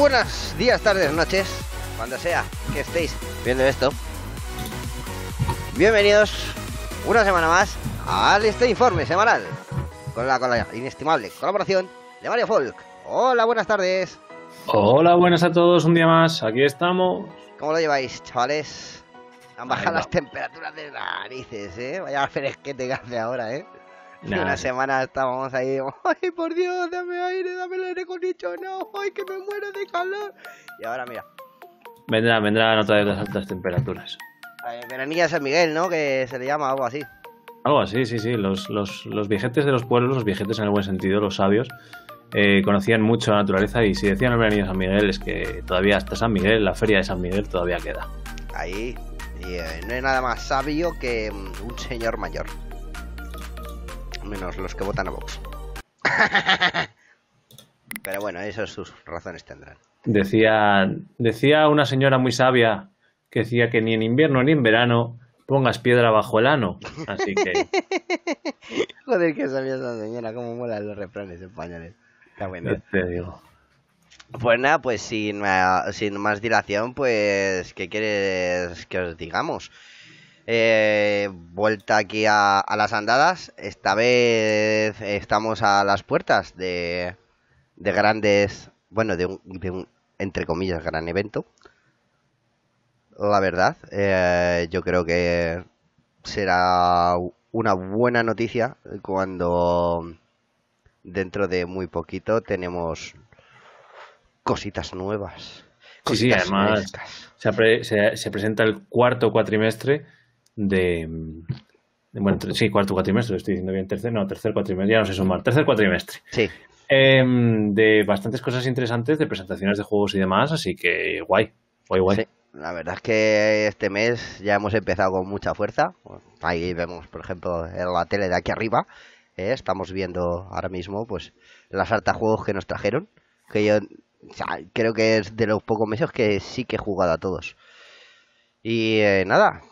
buenos días, tardes, noches, cuando sea que estéis viendo esto. Bienvenidos una semana más al este informe semanal con la, con la inestimable colaboración de Mario Folk. Hola, buenas tardes. Hola, buenas a todos, un día más, aquí estamos. ¿Cómo lo lleváis, chavales? Han bajado las temperaturas de narices, ¿eh? Vaya fresquete que hace ahora, ¿eh? Nah, una semana estábamos ahí, ay, por Dios, dame aire, dame el aire acondicionado, ay, que me muero de calor. Y ahora, mira, Vendrá, vendrá otra vez las altas temperaturas. eh, Veranilla de San Miguel, ¿no? Que se le llama algo así. Algo así, sí, sí. Los, los, los viejetes de los pueblos, los viejetes en el buen sentido, los sabios, eh, conocían mucho la naturaleza y si decían el veranillo de San Miguel es que todavía hasta San Miguel, la feria de San Miguel todavía queda. Ahí. Y eh, no hay nada más sabio que mm, un señor mayor. Menos los que votan a Vox. Pero bueno, eso sus razones tendrán. Decía, decía una señora muy sabia que decía que ni en invierno ni en verano pongas piedra bajo el ano. Así que, Joder, que sabía esa señora, cómo molan los refranes españoles. Está bueno. ya te digo. Pues nada, pues sin, sin más dilación, pues, ¿qué quieres que os digamos? Eh, vuelta aquí a, a las andadas. Esta vez estamos a las puertas de, de grandes, bueno, de un, de un, entre comillas, gran evento. La verdad, eh, yo creo que será una buena noticia cuando dentro de muy poquito tenemos cositas nuevas. Sí, sí, cositas además se presenta el cuarto cuatrimestre de, de- bueno, sí, cuarto cuatrimestre, lo estoy diciendo bien, tercer, no, tercer cuatrimestre, ya no sé sumar, tercer cuatrimestre. Sí, Em, de bastantes cosas interesantes, de presentaciones de juegos y demás, así que guay, guay, guay. sí. La verdad es que este mes ya hemos empezado con mucha fuerza. Ahí vemos, por ejemplo, en la tele de aquí arriba. ¿eh? Estamos viendo ahora mismo, pues, las harta juegos que nos trajeron. Que yo o sea, creo que es de los pocos meses que sí que he jugado a todos. Y eh, nada.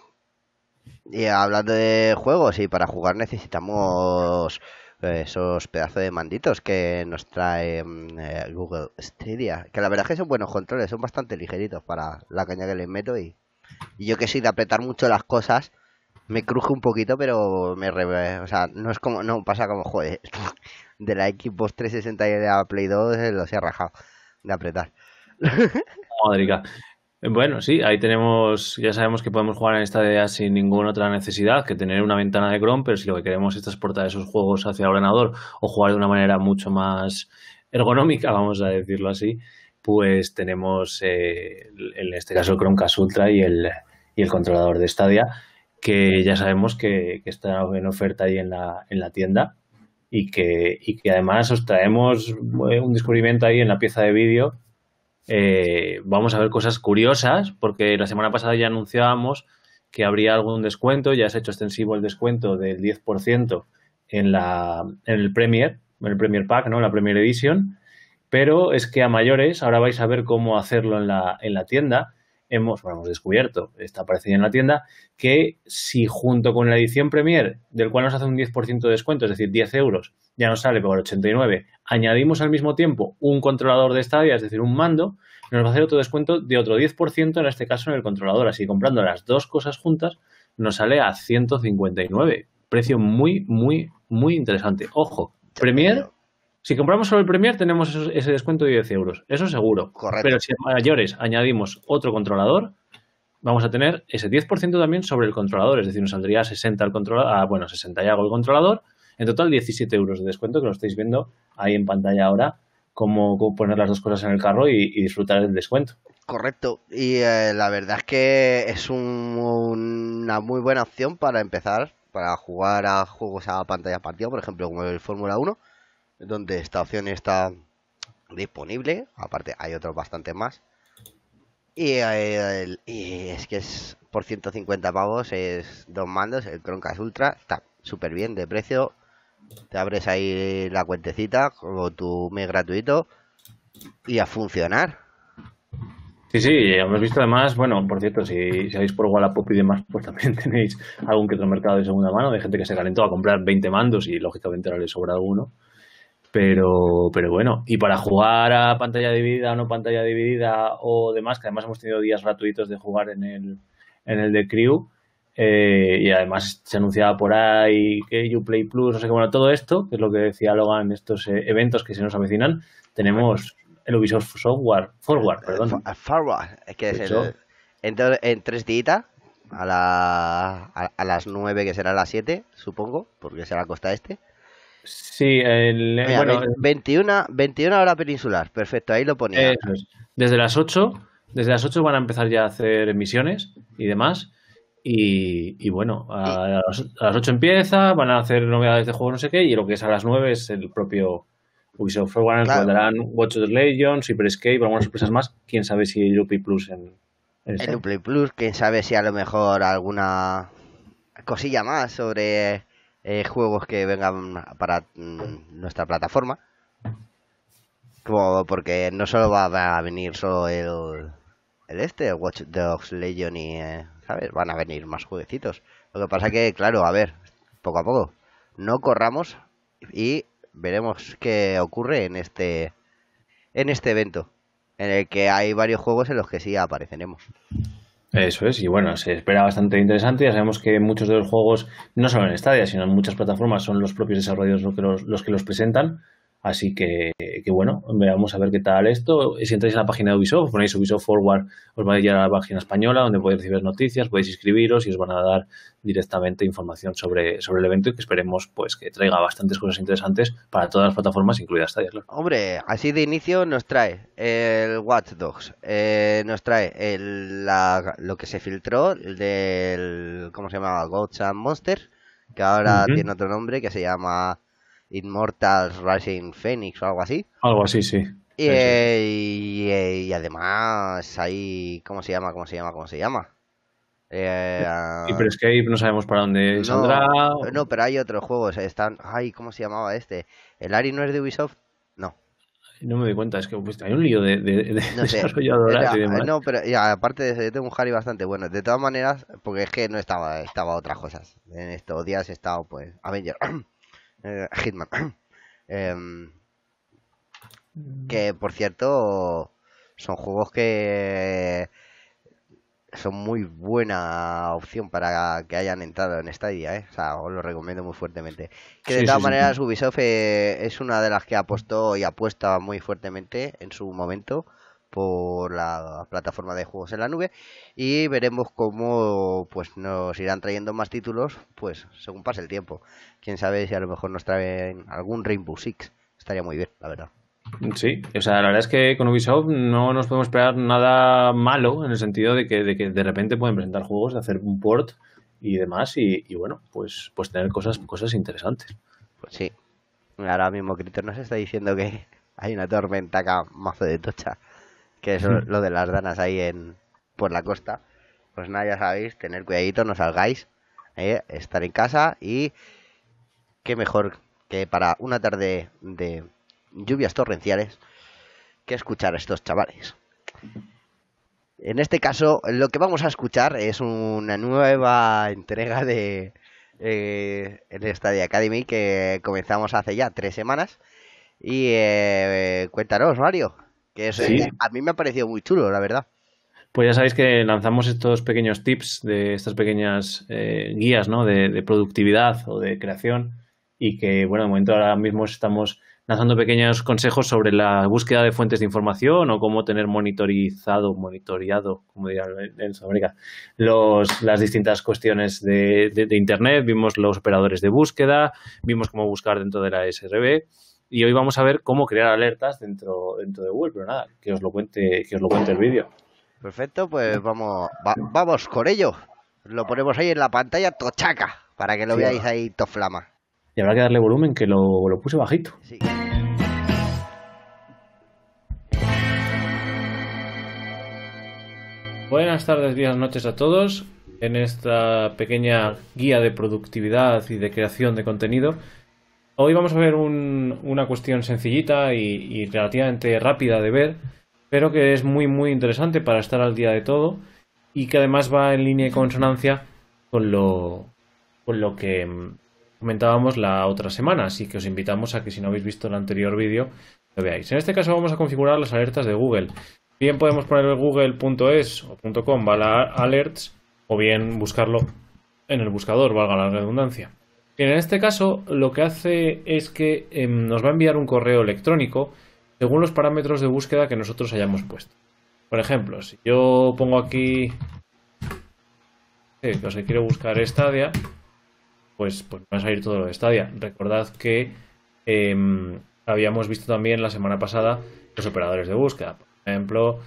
Y hablando de juegos, y para jugar necesitamos eh, esos pedazos de manditos que nos trae mm, eh, Google Stadia. Que la verdad es que son buenos controles, son bastante ligeritos para la caña que les meto. Y, yo que soy de apretar mucho las cosas, me cruje un poquito, pero me re- o sea, no es como, no pasa como, joder, de la Xbox 360 y de la Play 2 eh, los he rajado de apretar. Madriga. Bueno, sí, ahí tenemos, ya sabemos que podemos jugar en esta idea sin ninguna otra necesidad que tener una ventana de Chrome, pero si lo que queremos es transportar esos juegos hacia el ordenador o jugar de una manera mucho más ergonómica, vamos a decirlo así, pues tenemos eh, en este caso el Chromecast Ultra y el, y el controlador de Stadia, que ya sabemos que, que está en oferta ahí en la, en la tienda y que, y que además os traemos eh, un descubrimiento ahí en la pieza de vídeo eh, vamos a ver cosas curiosas, porque la semana pasada ya anunciábamos que habría algún descuento, ya se ha hecho extensivo el descuento del 10% en, la, en el Premier, en el Premier Pack, ¿no? la Premier Edition, pero es que a mayores, ahora vais a ver cómo hacerlo en la, en la tienda, hemos, bueno, hemos descubierto, está apareciendo en la tienda, que si junto con la edición Premier, del cual nos hace un 10% de descuento, es decir, 10 euros, ya nos sale por 89, añadimos al mismo tiempo un controlador de Stadia, es decir, un mando, nos va a hacer otro descuento de otro 10%, en este caso en el controlador. Así comprando las dos cosas juntas, nos sale a 159. Precio muy, muy, muy interesante. Ojo, Premier, si compramos solo el Premier, tenemos esos- ese descuento de 10 euros. Eso seguro. Correcto. Pero si a mayores añadimos otro controlador, vamos a tener ese 10% también sobre el controlador. Es decir, nos saldría a 60 el controlador, ah, bueno, 60 y algo el controlador. En total, 17 euros de descuento, que lo estáis viendo ahí en pantalla ahora, cómo, cómo poner las dos cosas en el carro y, y disfrutar del descuento. Correcto. Y eh, la verdad es que es un- una muy buena opción para empezar, para jugar a juegos a pantalla partida, por ejemplo, como el Fórmula 1, donde esta opción está disponible. Aparte, hay otros bastante más. Y, el- es que es por 150 pavos, es dos mandos, el Chromecast Ultra, está súper bien de precio. Te abres ahí la cuentecita con tu mes gratuito y a funcionar. Sí, sí, hemos visto además, bueno, por cierto, si, si vais por Wallapop y demás, pues también tenéis algún que otro mercado de segunda mano de gente que se calentó a comprar 20 mandos y lógicamente ahora le sobra alguno. Pero, pero bueno, y para jugar a pantalla dividida o no pantalla dividida o demás, que además hemos tenido días gratuitos de jugar en el, en el de Crew, eh, y además se anunciaba por ahí que Uplay Plus, no sé qué, bueno, todo esto, que es lo que decía Logan, estos eh, eventos que se nos avecinan, tenemos el Ubisoft Software, Forward, perdón. Forward, es que es el, en, tres días, a, la, a, las nueve que será las siete, supongo, porque será costa este. Sí, el, bueno, 21, 21 hora peninsular, perfecto, ahí lo ponía. Desde las 8, desde las 8 van a empezar ya a hacer emisiones y demás. Y, bueno, a, las 8 empieza, van a hacer novedades de juego, no sé qué, y lo que es a las 9 es el propio Ubisoft Forward, claro. darán Watch of the Legion, Super Escape, algunas sorpresas más. Quién sabe si hay Uplay Plus en, en el Uplay Plus, quién sabe si a lo mejor alguna cosilla más sobre eh, juegos que vengan para mm, nuestra plataforma. Como porque no solo va a venir solo el, el este, el Watch Dogs Legion y, eh, ¿sabes? Van a venir más jueguecitos. Lo que pasa que, claro, a ver, poco a poco, no corramos y veremos qué ocurre en este en este evento, en el que hay varios juegos en los que sí apareceremos. Eso es, y bueno, se espera bastante interesante. Ya sabemos que muchos de los juegos, no solo en Stadia, sino en muchas plataformas, son los propios desarrolladores los que los, los, que los presentan. Así que, que, bueno, vamos a ver qué tal esto. Si entráis en la página de Ubisoft, ponéis Ubisoft Forward, os va a ir a la página española donde podéis recibir noticias, podéis inscribiros y os van a dar directamente información sobre, sobre el evento y que esperemos pues que traiga bastantes cosas interesantes para todas las plataformas, incluidas Stadia. Hombre, así de inicio nos trae el Watch Dogs, eh, nos trae el, la, lo que se filtró del, ¿cómo se llamaba? Goats and Monsters, que ahora tiene otro nombre que se llama Immortals Rising Phoenix o algo así. Algo así, sí. Y, eh, y, además hay ¿cómo se llama? ¿Cómo se llama? ¿Cómo se llama? Eh, Escape no sabemos para dónde saldrá. No, pero hay otros juegos. Están, ay, ¿cómo se llamaba este? ¿El Ari no es de Ubisoft? No. No me doy cuenta, es que pues, hay un lío de, de, no sé. No, pero aparte de eso, yo tengo un Harry bastante bueno. De todas maneras, porque es que no estaba, estaba otras cosas. En estos días he estado, pues, Avenger. Eh, Hitman. Em, que por cierto son juegos que son muy buena opción para que hayan entrado en Stadia, ¿eh? O sea, os lo recomiendo muy fuertemente. Que de todas maneras Ubisoft eh, es una de las que apostó y apuesta muy fuertemente en su momento por la plataforma de juegos en la nube y veremos cómo pues nos irán trayendo más títulos pues según pase el tiempo quién sabe si a lo mejor nos traen algún Rainbow Six estaría muy bien la verdad Sí, o sea, la verdad es que con Ubisoft no nos podemos esperar nada malo en el sentido de que de, que de repente pueden presentar juegos, de hacer un port y demás y, bueno, pues, pues tener cosas, cosas interesantes. Pues sí. Ahora mismo Critter nos está diciendo que hay una tormenta acá, mazo de tocha que es lo de las danas ahí en por la costa. Pues nada, ya sabéis, tener cuidadito, no salgáis, ¿eh? estar en casa y qué mejor que para una tarde de lluvias torrenciales que escuchar a estos chavales. En este caso, lo que vamos a escuchar es una nueva entrega de eh, el Stadia Academy que comenzamos hace ya tres semanas. Y eh, cuéntanos, Mario, a mí me ha parecido muy chulo, la verdad. Pues ya sabéis que lanzamos estos pequeños tips de estas pequeñas eh, guías ¿no? de, productividad o de creación y que, bueno, de momento ahora mismo estamos lanzando pequeños consejos sobre la búsqueda de fuentes de información o cómo tener monitorizado, monitoreado, como dirían en Sudamérica, los, las distintas cuestiones de, de Internet. Vimos los operadores de búsqueda, vimos cómo buscar dentro de la SRB y hoy vamos a ver cómo crear alertas dentro, dentro de Google, pero nada, que os lo cuente, que os lo cuente el vídeo. Perfecto, pues vamos, vamos con ello. Lo ponemos ahí en la pantalla tochaca, para que lo veáis ahí toflama. Y habrá que darle volumen, que lo, lo puse bajito. Sí. Buenas tardes, días, noches a todos. En esta pequeña guía de productividad y de creación de contenido Hoy vamos a ver una cuestión sencillita y, relativamente rápida de ver, pero que es muy muy interesante para estar al día de todo y que además va en línea y consonancia con lo, con lo que comentábamos la otra semana, así que os invitamos a que si no habéis visto el anterior vídeo lo veáis. En este caso vamos a configurar las alertas de Google. Bien podemos poner google.es o .com alerts o bien buscarlo en el buscador, valga la redundancia. En este caso lo que hace es que em, nos va a enviar un correo electrónico según los parámetros de búsqueda que nosotros hayamos puesto. Por ejemplo, si yo pongo aquí que os quiero buscar Stadia, pues, pues va a salir todo lo de Stadia. Recordad que em, habíamos visto también la semana pasada los operadores de búsqueda. Por ejemplo,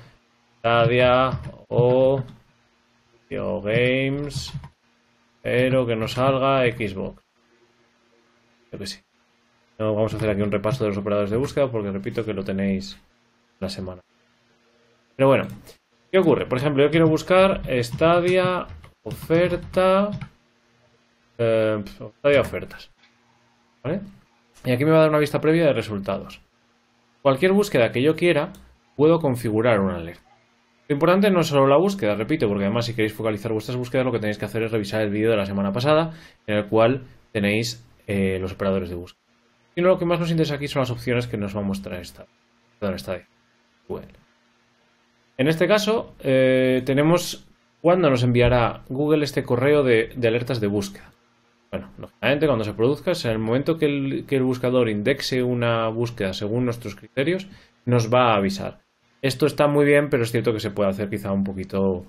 Stadia o Games, pero que no salga Xbox. Que sí. No, vamos a hacer aquí un repaso de los operadores de búsqueda porque repito que lo tenéis la semana. Pero bueno, ¿qué ocurre? Por ejemplo, yo quiero buscar Stadia oferta eh, ofertas. ¿Vale? Y aquí me va a dar una vista previa de resultados. Cualquier búsqueda que yo quiera, puedo configurar una alerta. Lo importante no es solo la búsqueda, repito, porque además si queréis focalizar vuestras búsquedas, lo que tenéis que hacer es revisar el vídeo de la semana pasada, en el cual tenéis eh, los operadores de búsqueda. Y lo que más nos interesa aquí son las opciones que nos va a mostrar esta, esta En este caso, eh, tenemos cuándo nos enviará Google este correo de, alertas de búsqueda. Bueno, lógicamente cuando se produzca, en el momento que el, buscador indexe una búsqueda según nuestros criterios, nos va a avisar. Esto está muy bien, pero es cierto que se puede hacer quizá un poquito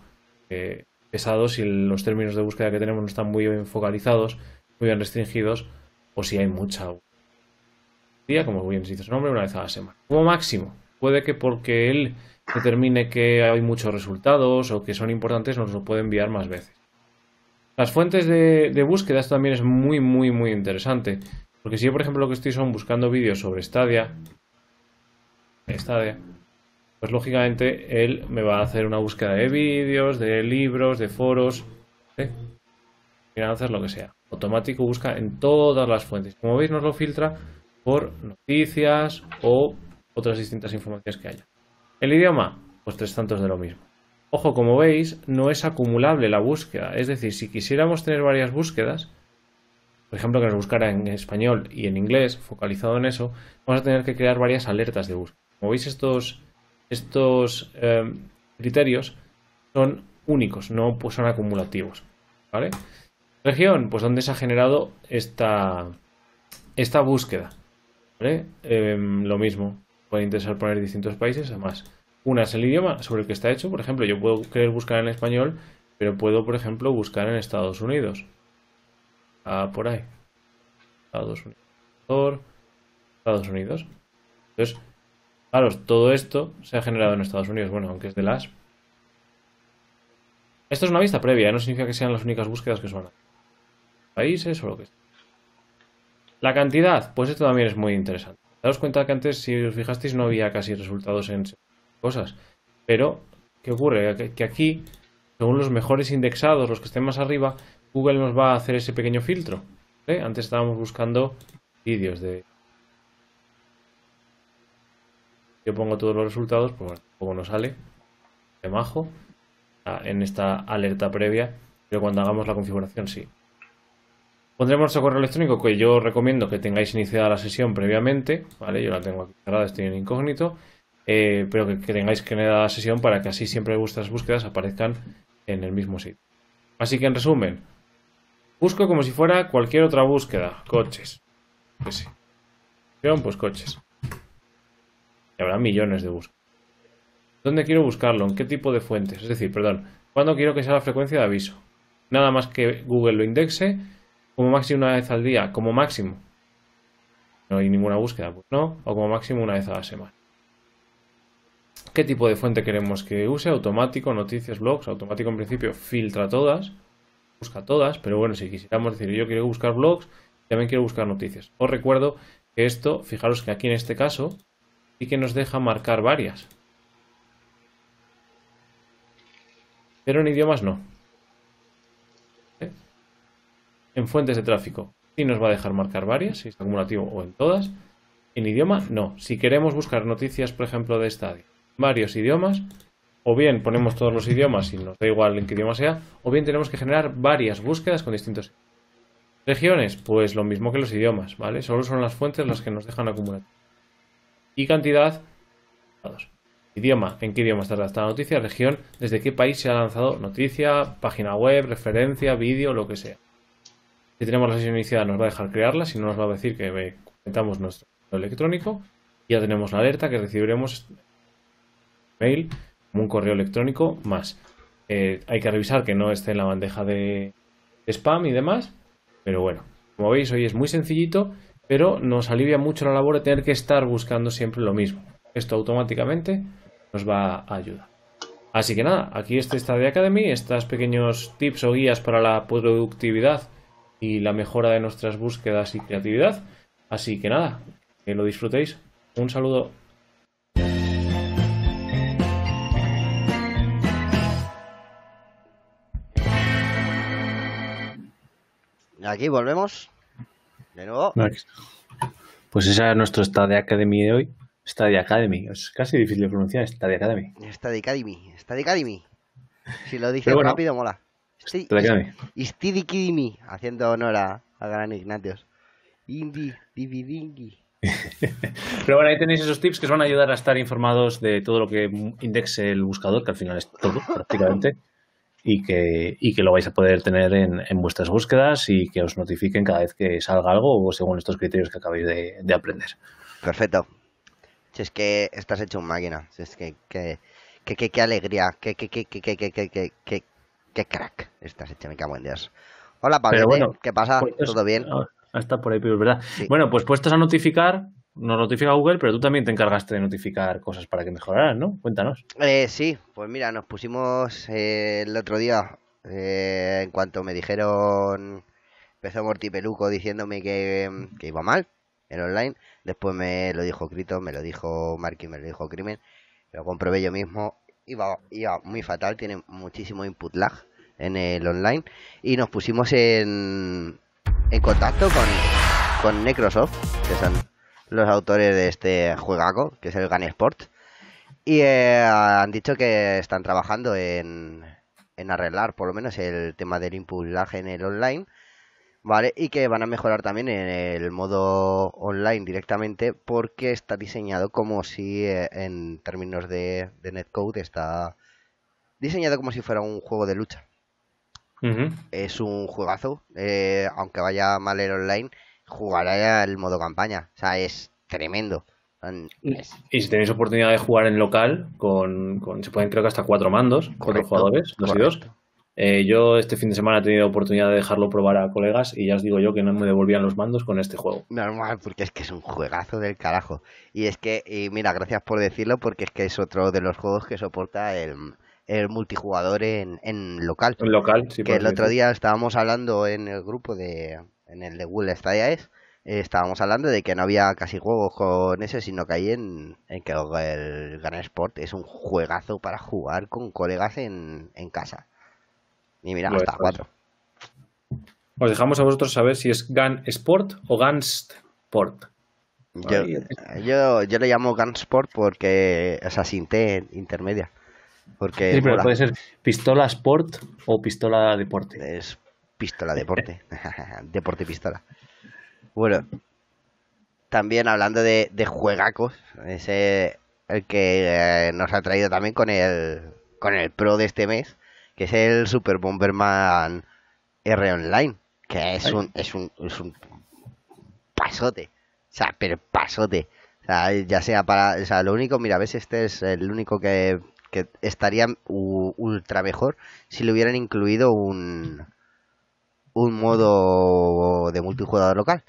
eh, pesado si los términos de búsqueda que tenemos no están muy bien focalizados, muy bien restringidos, o si hay mucha día, como bien dice su nombre, una vez a la semana. Como máximo, puede que porque él determine que hay muchos resultados o que son importantes, nos lo puede enviar más veces. Las fuentes de, búsqueda, esto también es muy, muy, muy interesante. Porque si yo, por ejemplo, lo que estoy son buscando vídeos sobre Stadia, Stadia, pues lógicamente él me va a hacer una búsqueda de vídeos, de libros, de foros, ¿eh? hacer lo que sea. Automático busca en todas las fuentes. Como veis, nos lo filtra por noticias o otras distintas informaciones que haya. El idioma, pues tres tantos de lo mismo. Ojo, como veis, no es acumulable la búsqueda. Es decir, si quisiéramos tener varias búsquedas, por ejemplo, que nos buscara en español y en inglés, focalizado en eso, vamos a tener que crear varias alertas de búsqueda. Como veis, estos, estos eh, criterios son únicos, no pues son acumulativos. ¿Vale? Región, pues donde se ha generado esta, esta búsqueda. Em, lo mismo, puede interesar poner distintos países. Además, una es el idioma sobre el que está hecho. Por ejemplo, yo puedo querer buscar en español, pero puedo, por ejemplo, buscar en Estados Unidos. Ah, por ahí. Estados Unidos. Estados Unidos. Entonces, claro, todo esto se ha generado en Estados Unidos. Bueno, aunque es de las. Esto es una vista previa, ¿eh? no significa que sean las únicas búsquedas que son países o lo que sea. La cantidad, pues esto también es muy interesante. Daos cuenta que antes, si os fijasteis, no había casi resultados en cosas. Pero, ¿qué ocurre? Que, aquí, según los mejores indexados, los que estén más arriba, Google nos va a hacer ese pequeño filtro. ¿eh? Antes estábamos buscando vídeos de... Yo pongo todos los resultados, pues bueno, tampoco nos sale. De majo. En esta alerta previa. Pero cuando hagamos la configuración, sí. Pondremos nuestro correo electrónico que yo recomiendo que tengáis iniciada la sesión previamente, ¿vale? Yo la tengo aquí cerrada, estoy en incógnito, eh, pero que, tengáis generada la sesión para que así siempre vuestras búsquedas aparezcan en el mismo sitio. Así que en resumen, busco como si fuera cualquier otra búsqueda, coches. Pues sí. Pues coches. Y habrá millones de búsquedas. ¿Dónde quiero buscarlo? ¿En qué tipo de fuentes? Es decir, perdón, ¿cuándo quiero que sea la frecuencia de aviso? Nada más que Google lo indexe como máximo una vez al día, como máximo. No hay ninguna búsqueda, pues no, o como máximo una vez a la semana. ¿Qué tipo de fuente queremos que use? Automático, noticias, blogs. Automático en principio filtra todas, busca todas, pero bueno, si quisiéramos decir yo quiero buscar blogs, también quiero buscar noticias. Os recuerdo que esto, fijaros que aquí en este caso, sí que nos deja marcar varias. Pero en idiomas no. En fuentes de tráfico sí nos va a dejar marcar varias, si es acumulativo o en todas. En idioma, no. Si queremos buscar noticias, por ejemplo, de estadio, varios idiomas, o bien ponemos todos los idiomas y nos da igual en qué idioma sea, o bien tenemos que generar varias búsquedas con distintos. Regiones, pues lo mismo que los idiomas, ¿vale? Solo son las fuentes las que nos dejan acumular. Y cantidad, Idioma, ¿en qué idioma está redactada la noticia? Región, desde qué país se ha lanzado noticia, página web, referencia, vídeo, lo que sea. Si tenemos la sesión iniciada nos va a dejar crearla, si no nos va a decir que comentamos nuestro electrónico. Ya tenemos la alerta que recibiremos mail como un correo electrónico más. Eh, hay que revisar que no esté en la bandeja de spam y demás. Pero bueno, como veis, hoy es muy sencillito, pero nos alivia mucho la labor de tener que estar buscando siempre lo mismo. Esto automáticamente nos va a ayudar. Así que nada, aquí está Study Academy, estos pequeños tips o guías para la productividad y la mejora de nuestras búsquedas y creatividad. Así que nada, que lo disfrutéis. Un saludo. Aquí volvemos. De nuevo. Pues esa es nuestro Study Academy de hoy. Study Academy. Es casi difícil de pronunciar. Study Academy. Study Academy. Study Academy. Si lo dices rápido, mola. Academy. Study Academy. Haciendo honor a, a Gran Ignatios. Indie, dividingi. Pero bueno, ahí tenéis esos tips que os van a ayudar a estar informados de todo lo que indexe el buscador, que al final es todo prácticamente, y que, y que lo vais a poder tener en, en vuestras búsquedas y que os notifiquen cada vez que salga algo o según estos criterios que acabáis de, de aprender. Perfecto. Si es que estás hecho un máquina. Si es que, que, que, que, alegría. Que, que, que, que, que, que, que, que, crack. Estás hecho, me cago en Dios. Hola, Pablo. Bueno, ¿Qué pasa? Pues, ¿Todo bien? Está por ahí, pero es verdad. Bueno, pues puestos a notificar, nos notifica Google, pero tú también te encargaste de notificar cosas para que mejoraran, ¿no? Cuéntanos. Eh, sí, pues mira, nos pusimos eh, el otro día, eh, en cuanto me dijeron, empezó Morty Peluco diciéndome que, que iba mal en online, después me lo dijo Crito, me lo dijo Marky, me lo dijo Crimen, lo comprobé yo mismo, iba, iba muy fatal, tiene muchísimo input lag en el online y nos pusimos en, en contacto con, con Necrosoft, que son los autores de este juegaco, que es el Gun Sport. Y eh, han dicho que están trabajando en, en arreglar por lo menos el tema del input lag en el online. ¿Vale? Y que van a mejorar también en el modo online directamente porque está diseñado como si eh, en términos de, de netcode está diseñado como si fuera un juego de lucha. Es un juegazo. Eh, aunque vaya mal el online, jugará el modo campaña. O sea, es tremendo. Y si tenéis oportunidad de jugar en local, con, se pueden creo que hasta cuatro mandos, cuatro jugadores, dos y dos. Eh, yo este fin de semana he tenido oportunidad de dejarlo probar a colegas y ya os digo yo que no me devolvían los mandos con este juego. Normal, porque es que es un juegazo del carajo. Y es que, y mira, gracias por decirlo, porque es que es otro de los juegos que soporta el, el multijugador en, en local. En local, sí. Que el otro día estábamos hablando en el grupo de, en el de Google Stadia es, estábamos hablando de que no había casi juegos con ese, sino que hay en, en que el Gran Sport es un juegazo para jugar con colegas en, en casa. Y mira, hasta cuatro. Os dejamos a vosotros saber si es Gun Sport o Gunsport. Sport. Yo, yo, yo, le llamo Gun Sport porque es así, intermedia. Porque sí, pero puede ser pistola sport o pistola deporte. Es pistola deporte. deporte pistola. Bueno, también hablando de, de juegacos, ese el que eh, nos ha traído también con el con el pro de este mes, que es el Super Bomberman R Online, que es un es un es un pasote. O sea, pero pasote. O sea, ya sea para, o sea, lo único, mira, ves, este es el único que que estaría ultra mejor si le hubieran incluido un, un modo de multijugador local.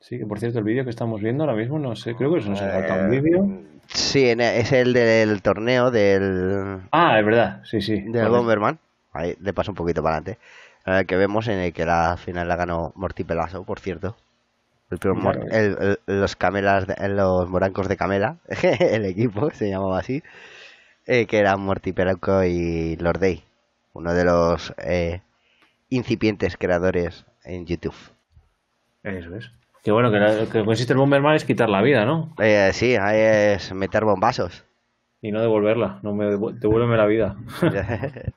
Sí, que por cierto, el vídeo que estamos viendo ahora mismo, no sé, creo que se eh, un vídeo. Sí, es el del torneo del. Ah, es verdad, sí, sí. Del Bomberman. Ahí le paso un poquito para adelante. El que vemos en el que la final la ganó Morty Pelazo, por cierto. El, los camelas, los morancos de Camela, el equipo se llamaba así. Eh, que eran Morty Peranco y Lordey, uno de los eh, incipientes creadores en YouTube. Eso es. Que bueno, que, lo que consiste el Bomberman es quitar la vida, ¿no? Eh, sí, es meter bombazos. Y no devolverla, no me devuélveme la vida.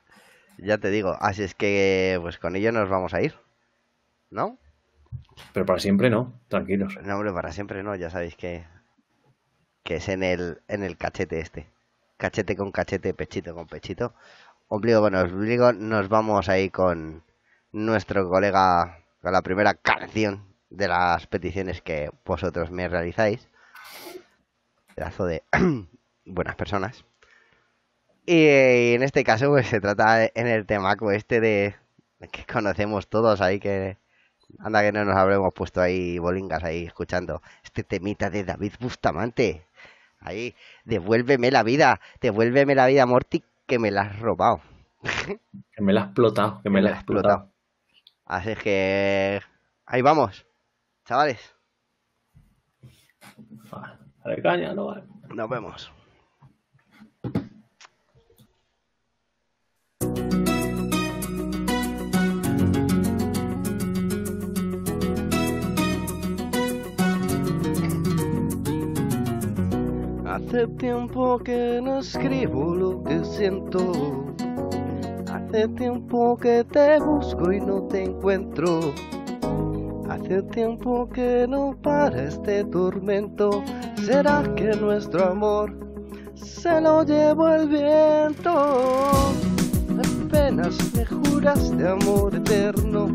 ya te digo, así es que pues con ello nos vamos a ir. ¿no? Pero para siempre no, tranquilos. No, hombre, para siempre no, ya sabéis que, que es en el, en el cachete este. Cachete con cachete, pechito con pechito. Ombligo con ombligo, nos vamos ahí con nuestro colega, con la primera canción de las peticiones que vosotros me realizáis. Pedazo de buenas personas. Y en este caso, pues se trata en el temaco este de que conocemos todos ahí que anda que no nos habremos puesto ahí bolingas ahí escuchando este temita de David Bustamante. Ahí, devuélveme la vida, devuélveme la vida, Morty, que me la has robado. que me la has explotado, que me, la has explotado. Así que ahí vamos, chavales. Caña, no vale. Nos vemos. Hace tiempo que no escribo lo que siento. Hace tiempo que te busco y no te encuentro. Hace tiempo que no para este tormento. ¿Será que nuestro amor se lo llevó el viento? Apenas me juraste amor eterno.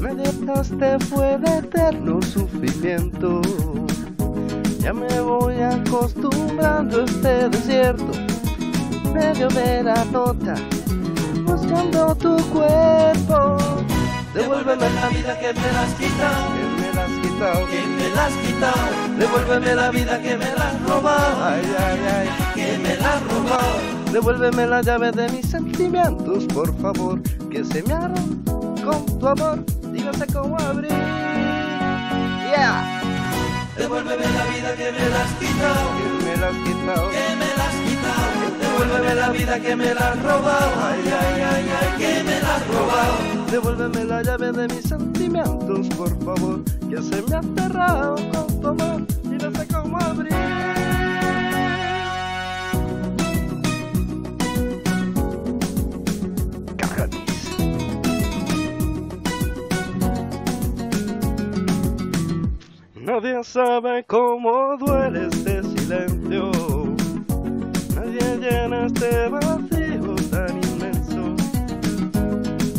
Me dejaste fue de eterno sufrimiento. Ya me voy acostumbrando a este desierto. Medio la nota, buscando tu cuerpo. Devuélveme la vida que me la has quitado. Que me la has quitado. Que me la has quitado. Devuélveme la vida que me la has robado. Ay, ay, ay. Que me la has robado. Devuélveme la llave de mis sentimientos, por favor. Que se me abran con tu amor sé cómo abrir. Yeah. Devuélveme la vida que me la has quitado. Que me la has quitado. Que me la has quitado. Devuélveme la vida que me la has robado. Ay, ay, ay, ay. Que me la has robado. Devuélveme la llave de mis sentimientos, por favor. Que se me ha cerrado con tu amor y no sé cómo abrir. Nadie sabe cómo duele este silencio. Nadie llena este vacío tan inmenso.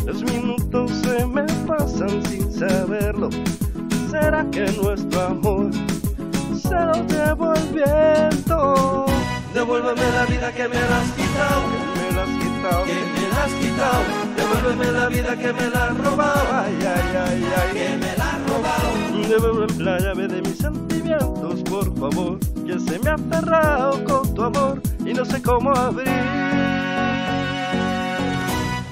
Los se me pasan sin saberlo. ¿Será que nuestro amor se lo llevó el viento? Devuélveme la vida que me la has quitado. Que me la has quitado. Que me la has quitado. Devuélveme la vida que me la has robado. Ay, ay, ay, ay. Que me la has robado. Devuélveme la llave de mis sentimientos, por favor. Que se me ha cerrado con tu amor y no sé cómo abrir.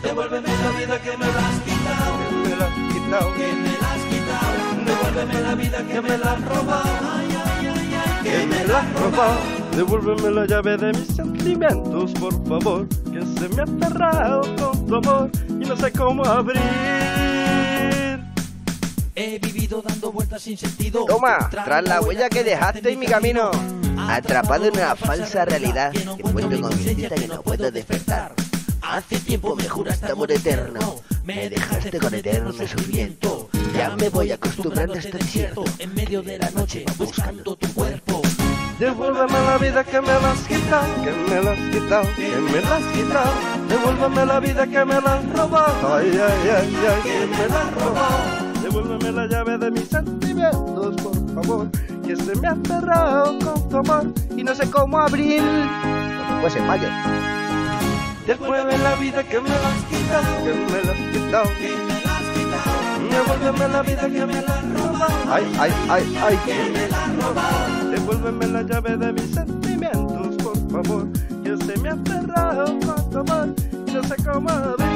Devuélveme la vida que me la has quitado. Que me la has quitado. Que me la has quitado. Devuélveme la vida que me la has robado. Ay, ay, ay, ay. que me la has robado. Devuélveme la llave de mis sentimientos, por favor. Que se me ha cerrado con tu amor y no sé cómo abrir. He vivido dando vueltas sin sentido. Toma, tras la huella que dejaste en mi camino. Atrapado en una falsa realidad, encuentro conciencia que no puedo despertar. Hace tiempo me juraste amor eterno. Me dejaste con eterno sufrimiento. Ya me voy acostumbrando a este desierto. En medio de la noche, buscando tu cuerpo. Devuélveme la vida que me la has quitado, que me la has quitado, que me la has quitado. Devuélveme la vida que me la has robado. Ay, ay, ay, ay, que me la has robado. Devuélveme la llave de mis sentimientos, por favor. Que se me ha cerrado con tu amor y no sé cómo abrir. Cuando fuese mayo. Devuélveme la vida que me la has quitado, que me la has quitado. Que me la has quitado. Devuélveme la vida que me la has robado. Ay, ay, ay, ay, Que me la has robado. Devuélveme la llave de mis sentimientos, por favor. Que se me ha cerrado con y no sé cómo abrir.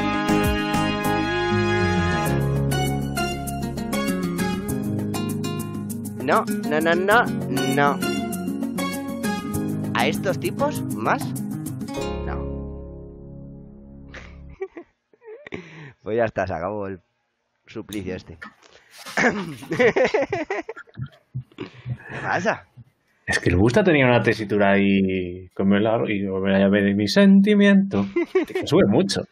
No, no, no, no, no. ¿A estos tipos más? Pues ya está, se acabó el suplicio este. ¿Qué pasa? Es que el Busta tenía una tesitura ahí con y me la llave de mi sentimiento. Que sube mucho.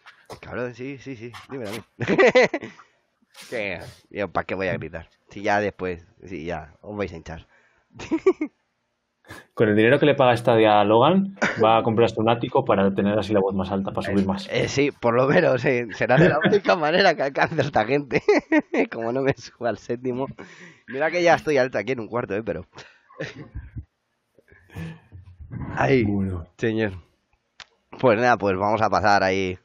Claro, sí, sí, sí. Dime a mí. Yo, ¿para qué voy a gritar? Si ya después, si ya, os vais a hinchar. Con el dinero que le paga Stadia a Logan, va a comprarse un ático para tener así la voz más alta, para subir más. Eh, sí, por lo menos, eh, será de la única manera que alcance esta gente. Como no me suba al séptimo. Mira que ya estoy alto aquí en un cuarto, eh, pero. Ay, Bueno. señor. Pues nada, pues vamos a pasar ahí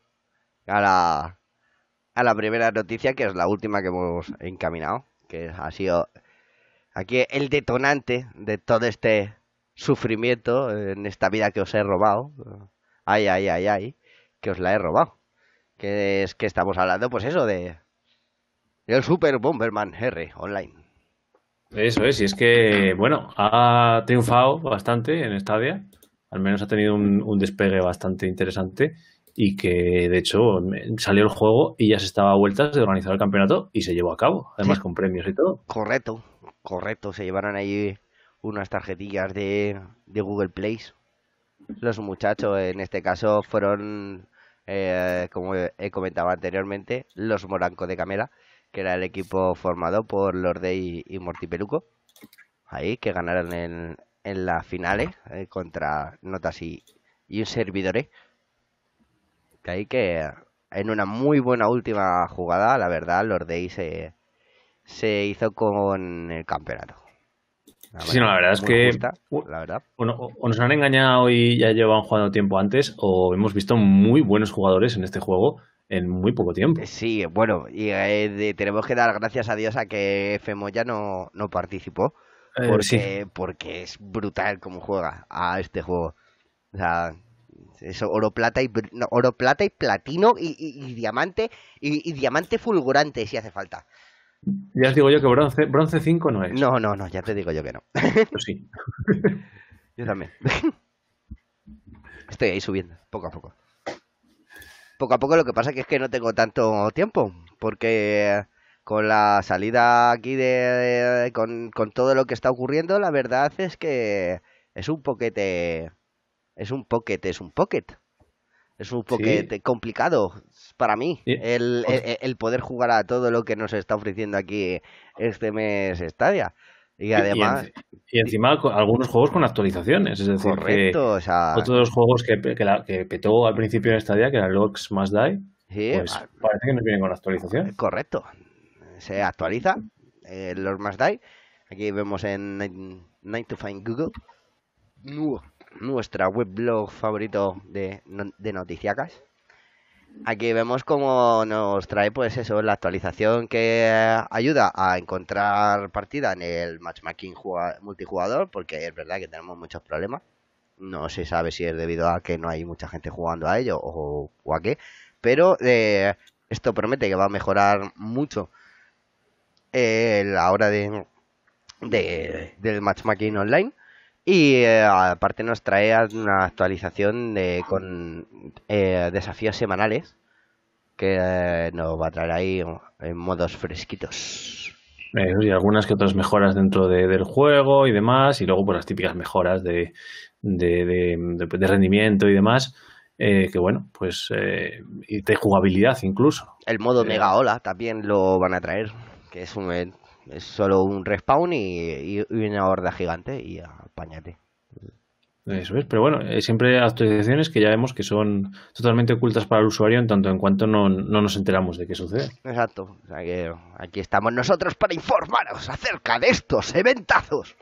a la, a la primera noticia, que es la última que hemos encaminado, que ha sido aquí el detonante de todo este sufrimiento en esta vida que os he robado. Ay, ay, ay, ay, que os la he robado. Que es que estamos hablando, pues eso, de el Super Bomberman R online. Eso es, y es que, bueno, ha triunfado bastante en Stadia, al menos ha tenido un, un despegue bastante interesante y que, de hecho, salió el juego y ya se estaba a vueltas de organizar el campeonato y se llevó a cabo, además Sí. con premios y todo. Correcto, correcto. Se llevaron ahí unas tarjetillas de, de Google Play. Los muchachos, en este caso, fueron, eh, como he comentado anteriormente, los Moranco de Camela, que era el equipo formado por Lorde y, Morty Peluco. Ahí, que ganaron en, en las finales eh, contra Notas y, y un servidor. Que ahí que en una muy buena última jugada, la verdad, Lorde se, se hizo con el campeonato. Una Sí, no, la verdad es que- justa, la verdad. O o nos han engañado y ya llevan jugando tiempo antes, o hemos visto muy buenos jugadores en este juego en muy poco tiempo. Sí, bueno, y eh, tenemos que dar gracias a Dios a que Femoya no, no participó, Eh, porque, sí, porque es brutal como juega a este juego. O sea, eso, oro, plata y, no, oro, plata y platino y, y- y diamante, y, y diamante fulgurante si hace falta. Ya os digo yo que bronce, bronce 5 no es. No, no, no, ya te digo yo que no. Pero sí. Yo también. Estoy ahí subiendo, poco a poco. Poco a poco lo que pasa que es que no tengo tanto tiempo, porque con la salida aquí de, de- con, con todo lo que está ocurriendo, la verdad es que es un poquete, es un pocket, es un pocket. Es un poquete complicado para mí el, el- el poder jugar a todo lo que nos está ofreciendo aquí este mes Stadia. Y además, y, enci- y encima algunos juegos con actualizaciones, es decir, que correcto, o sea, otro de los juegos que, que, la- que petó al principio en Stadia, que era Locks Must Die, sí, pues ah, parece que nos viene con actualización. Correcto. Se actualiza eh, los más die. Aquí vemos en Nine to Find Google nu- nuestra weblog favorito de, de noticiacas. Aquí vemos cómo nos trae pues eso, la actualización que eh, ayuda a encontrar partida en el matchmaking juga- multijugador, porque es verdad que tenemos muchos problemas. No se sabe si es debido a que no hay mucha gente jugando a ello o, o a qué, pero eh, esto promete que va a mejorar mucho eh, la hora de, de- del matchmaking online. Y eh, aparte nos trae una actualización de, con eh, desafíos semanales que eh, nos va a traer ahí en modos fresquitos. Y algunas que otras mejoras dentro de- del juego y demás, y luego pues las típicas mejoras de, de, rendimiento y demás, eh, que bueno, pues eh, y de jugabilidad incluso. El modo Eh, Mega Ola también lo van a traer, que es un es solo un respawn y, y- y una horda gigante y apáñate. Eso es, pero bueno, eh, siempre actualizaciones que ya vemos que son totalmente ocultas para el usuario en tanto en cuanto no, no nos enteramos de qué sucede. Exacto. O sea que aquí estamos nosotros para informaros acerca de estos eventazos.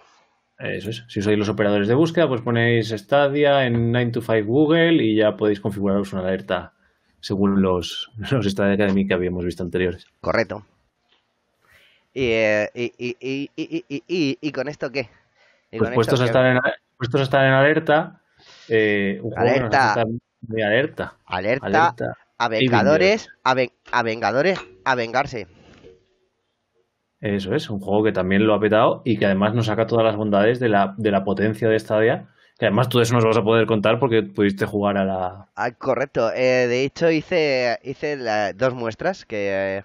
Eso es. Si sois los operadores de búsqueda, pues ponéis Stadia en 9to5 Google y ya podéis configuraros una alerta según los, los Stadia Academy que habíamos visto anteriores. Correcto. Y, eh, y, y, y, y, con esto qué? ¿Y Pues con puestos a, estar en, puestos a estar en alerta, eh, un Alerta. muy alerta. Alerta, Alerta. a vengadores, a, ven- a vengadores, a vengarse. Eso es, un juego que también lo ha petado y que además nos saca todas las bondades de la, de la potencia de Stadia. Que además todo eso nos vas a poder contar porque pudiste jugar a la. Ah, correcto. Eh, de hecho hice hice la- dos muestras que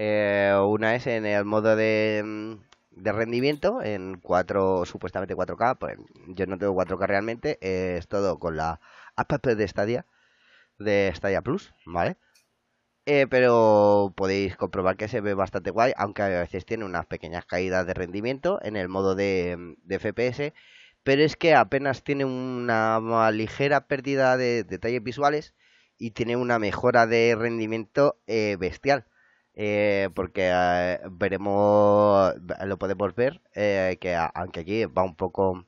eh, una es en el modo de, mm, rendimiento en 4 supuestamente 4K, pues yo no tengo 4K realmente, es todo con la app de Stadia de Stadia Plus, ¿vale? Eh, pero podéis comprobar que se ve bastante guay, aunque a veces tiene unas pequeñas caídas de rendimiento en el modo de, de FPS, pero es que apenas tiene una ligera pérdida de detalles visuales y tiene una mejora de rendimiento eh, bestial. Eh, porque eh, veremos, lo podemos ver, que aunque aquí va un poco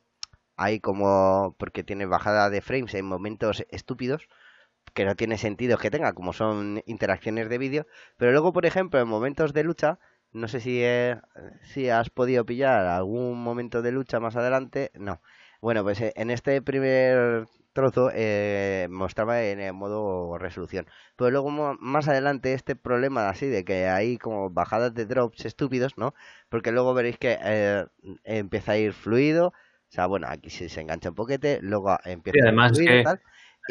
ahí como porque tiene bajada de frames en momentos estúpidos, que no tiene sentido que tenga, como son interacciones de vídeo, pero luego, por ejemplo, en momentos de lucha, no sé si, si has podido pillar algún momento de lucha más adelante, no. Bueno, pues en este primer trozo eh, mostraba en el modo resolución. Pero luego más adelante este problema así de que hay como bajadas de drops estúpidos, ¿no? Porque luego veréis que eh, empieza a ir fluido. O sea, bueno, aquí se, se engancha un poquete, luego empieza y además a que tal.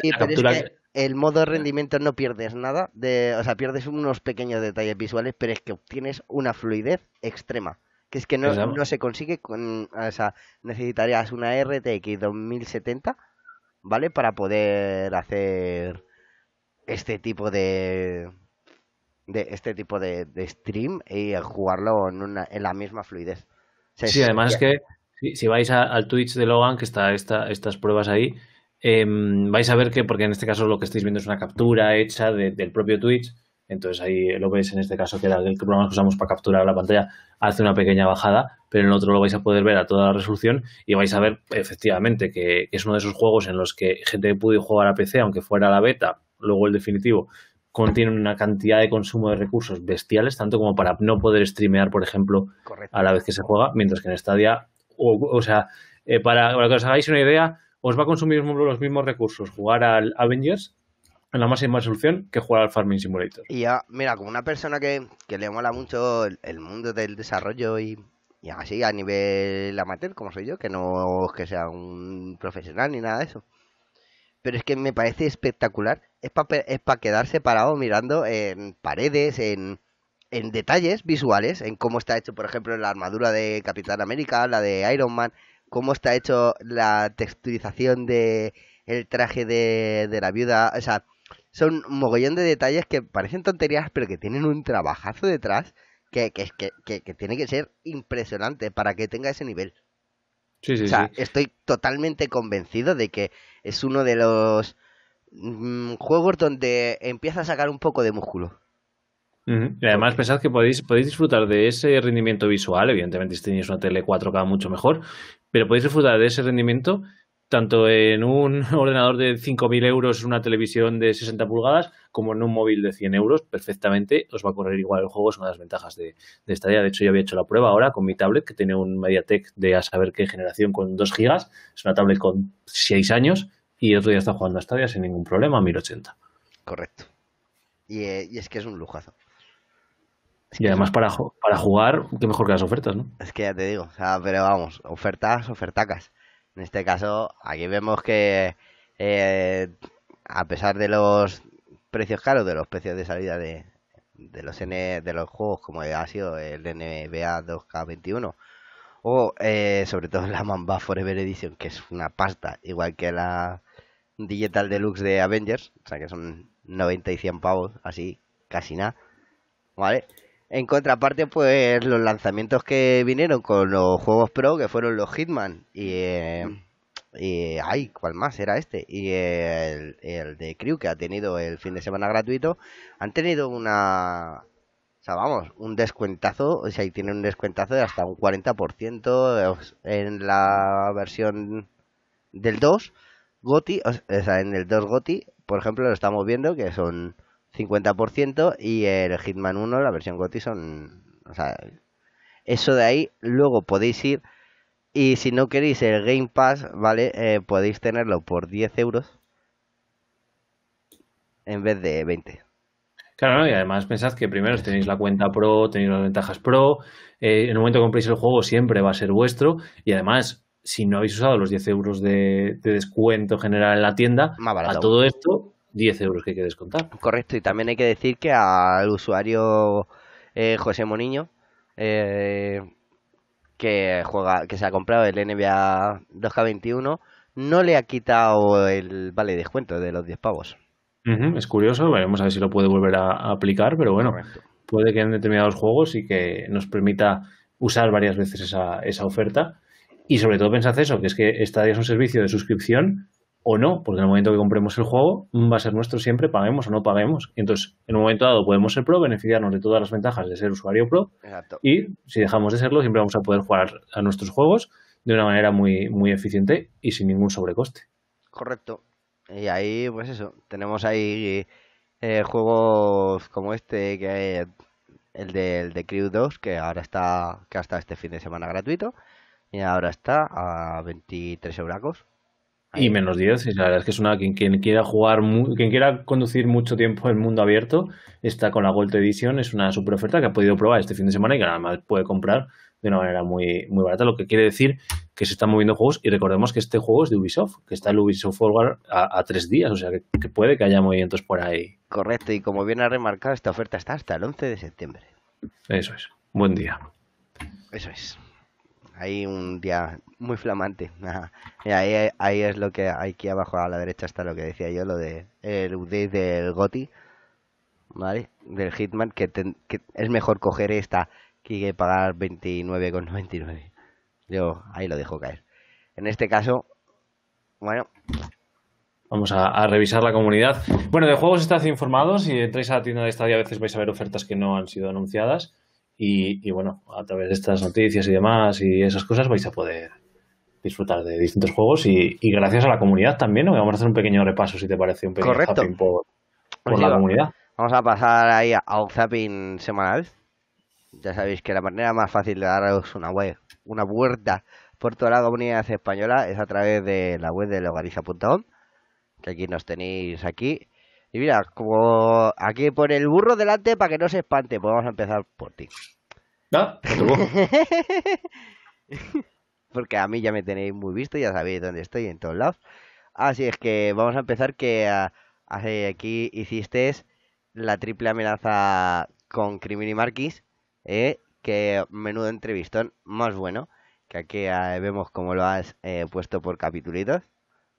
Y pero es que el modo rendimiento no pierdes nada, de, o sea, pierdes unos pequeños detalles visuales, pero es que obtienes una fluidez extrema que es que no, no se consigue con, o sea, necesitarías una RTX 2070 ¿vale? Para poder hacer este tipo de, de este tipo de, stream y jugarlo en, una, en la misma fluidez. sí, además que si, vais al Twitch de Logan, que está esta, estas pruebas ahí, em, vais a ver que, porque en este caso lo que estáis viendo es una captura hecha del propio Twitch, entonces ahí lo veis en este caso que era el programa que usamos para capturar la pantalla, hace una pequeña bajada, pero en el otro lo vais a poder ver a toda la resolución y vais a ver efectivamente que, es uno de esos juegos en los que gente puede jugar a PC, aunque fuera la beta, luego el definitivo, contiene una cantidad de consumo de recursos bestiales, tanto como para no poder streamear, por ejemplo, a la vez que se juega, mientras que en Stadia, o, o sea, eh, para, para que os hagáis una idea, os va a consumir los mismos recursos jugar al Avengers en la máxima resolución que jugar al Farming Simulator. Y ya, mira, como una persona que, le mola mucho el, mundo del desarrollo y, así a nivel amateur, como soy yo, que no es que sea un profesional ni nada de eso. Pero es que me parece espectacular. Es para es quedarse parado mirando en paredes, en, en detalles visuales, en cómo está hecho, por ejemplo, la armadura de Capitán América, la de Iron Man, cómo está hecho la texturización de el traje de, de la viuda, o sea, son un mogollón de detalles que parecen tonterías, pero que tienen un trabajazo detrás que, que, que, que tiene que ser impresionante para que tenga ese nivel. Sí, sí, o sea, estoy totalmente convencido de que es uno de los mm, juegos donde empieza a sacar un poco de músculo. Y además pensad que podéis, podéis disfrutar de ese rendimiento visual, evidentemente si tenéis una tele 4K mucho mejor, pero podéis disfrutar de ese rendimiento tanto en un ordenador de 5.000 euros, una televisión de 60 pulgadas, como en un móvil de 100 euros, perfectamente os va a correr igual el juego, es una de las ventajas de, esta idea. De hecho, yo había hecho la prueba ahora con mi tablet, que tiene un MediaTek de a saber qué generación con 2 gigas, es una tablet con 6 años, y el otro día está jugando a Stadia sin ningún problema a 1080. Correcto. Y, eh, y es que es un lujazo. y además para, para jugar, qué mejor que las ofertas, ¿no? Es que ya te digo, o sea, pero vamos, ofertas, ofertacas. En este caso, aquí vemos que eh, a pesar de los precios caros, de los precios de salida de, de los N, de los juegos como ha sido el NBA 2K21 o eh, sobre todo la Mamba Forever Edition que es una pasta igual que la Digital Deluxe de Avengers o sea que son 90 y 100 pavos así casi nada vale en contraparte, pues los lanzamientos que vinieron con los juegos pro, que fueron los Hitman y... Eh, y ay, ¿cuál más era este? Y el, el de Crew que ha tenido el fin de semana gratuito, han tenido una, o sea, vamos, un descuentazo, o sea, y tienen un descuentazo de hasta un 40% en la versión del 2 GOTI, o sea, en el 2 GOTI, por ejemplo, lo estamos viendo que son 50% y el Hitman 1, la versión GOTI son... O sea, eso de ahí, luego podéis ir y si no queréis el Game Pass, ¿vale? Eh, podéis tenerlo por 10 euros en vez de 20. Claro, y además pensad que primero tenéis la cuenta Pro, tenéis las ventajas Pro, eh, en el momento que compréis el juego siempre va a ser vuestro y además si no habéis usado los 10 euros de, descuento general en la tienda, a todo esto 10 euros que hay que descontar. Correcto, y también hay que decir que al usuario eh, José Moniño, eh, que juega, que se ha comprado el NBA 2K21, no le ha quitado el vale de descuento de los 10 pavos. Es curioso, veremos a ver si lo puede volver a, a aplicar, pero bueno, Correcto. puede que en determinados juegos y que nos permita usar varias veces esa, esa oferta. Y sobre todo pensad eso, que es que Stadia es un servicio de suscripción o no, porque en el momento que compremos el juego va a ser nuestro siempre, paguemos o no paguemos. Y entonces, en un momento dado podemos ser pro, beneficiarnos de todas las ventajas de ser usuario pro Exacto. y si dejamos de serlo, siempre vamos a poder jugar a nuestros juegos de una manera muy, muy eficiente y sin ningún sobrecoste. Correcto. Y ahí, pues eso, tenemos ahí eh, juegos como este, que hay, el de, el de Crew 2, que ahora está, que hasta este fin de semana gratuito, y ahora está a 23 euracos. Y menos 10, y la verdad es que es una quien, quien quiera jugar, mu- quien quiera conducir mucho tiempo en mundo abierto, está con la Gold Edition, es una super oferta que ha podido probar este fin de semana y que además puede comprar de una manera muy, muy barata, lo que quiere decir que se están moviendo juegos y recordemos que este juego es de Ubisoft, que está el Ubisoft Forward a, a tres días, o sea que, que puede que haya movimientos por ahí. Correcto, y como bien ha remarcado, esta oferta está hasta el 11 de septiembre. Eso es, buen día. Eso es. Hay un día muy flamante. Y ahí, ahí es lo que aquí abajo a la derecha está lo que decía yo, lo de el update del GOTI, ¿vale? Del Hitman, que, ten- que es mejor coger esta que pagar 29,99. Yo ahí lo dejo caer. En este caso, bueno, Vamos a, a revisar la comunidad. Bueno, de juegos estad informados. Si entráis a la tienda de Stadia, a veces vais a ver ofertas que no han sido anunciadas. Y, y bueno, a través de estas noticias y demás y esas cosas vais a poder disfrutar de distintos juegos. Y, y gracias a la comunidad también, ¿no? Vamos a hacer un pequeño repaso, si te parece, un pequeño Correcto. zapping por, por Pues la comunidad. Vamos a pasar ahí a a un zapping semanal. Ya sabéis que la manera más fácil de daros una web, una vuelta por toda la comunidad española es a través de la web de logariza.com, que aquí nos tenéis aquí. Y mira, como aquí por el burro delante para que no se espante, pues vamos a empezar por ti. Ah. Porque a mí ya me tenéis muy visto, ya sabéis dónde estoy en todos lados. Así es que vamos a empezar que ah, hace aquí hiciste la triple amenaza con Crimini Marquis, eh, que menudo entrevistón más bueno, que aquí ah, vemos cómo lo has eh, puesto por capitulitos,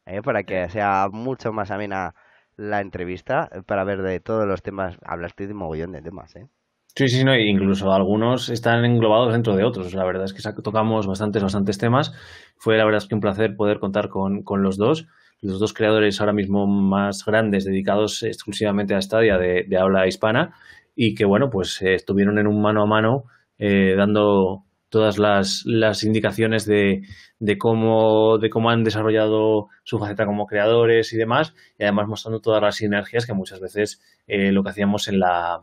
eh, para que sea mucho más amena la entrevista, para ver de todos los temas, hablaste de mogollón de temas, eh. Sí, sí, no, incluso algunos están englobados dentro de otros. La verdad es que tocamos bastantes, bastantes temas. Fue la verdad es que un placer poder contar con, con los dos, los dos creadores ahora mismo más grandes dedicados exclusivamente a Stadia de, de habla hispana y que, bueno, pues eh, estuvieron en un mano a mano eh, dando todas las, las indicaciones de, de cómo, de cómo han desarrollado su faceta como creadores y demás, y además mostrando todas las sinergias que muchas veces eh, lo que hacíamos en la,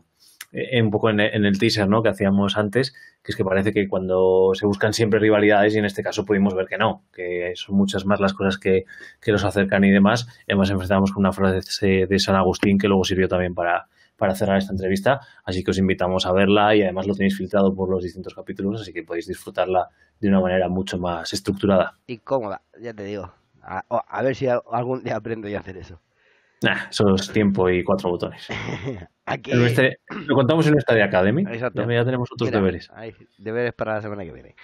eh, un poco en el, teaser ¿no? que hacíamos antes, que es que parece que cuando se buscan siempre rivalidades y en este caso pudimos ver que no, que son muchas más las cosas que, que los acercan y demás. Además enfrentamos con una frase de San Agustín que luego sirvió también para, para cerrar esta entrevista, así que os invitamos a verla y además lo tenéis filtrado por los distintos capítulos, así que podéis disfrutarla de una manera mucho más estructurada. Y cómoda, ya te digo. A, a ver si algún día aprendo yo a hacer eso. Nah, eso es tiempo y cuatro botones. Aquí, nuestra- lo contamos en nuestra Academy, Exacto. ya, tenemos otros Mira, deberes. deberes para la semana que viene.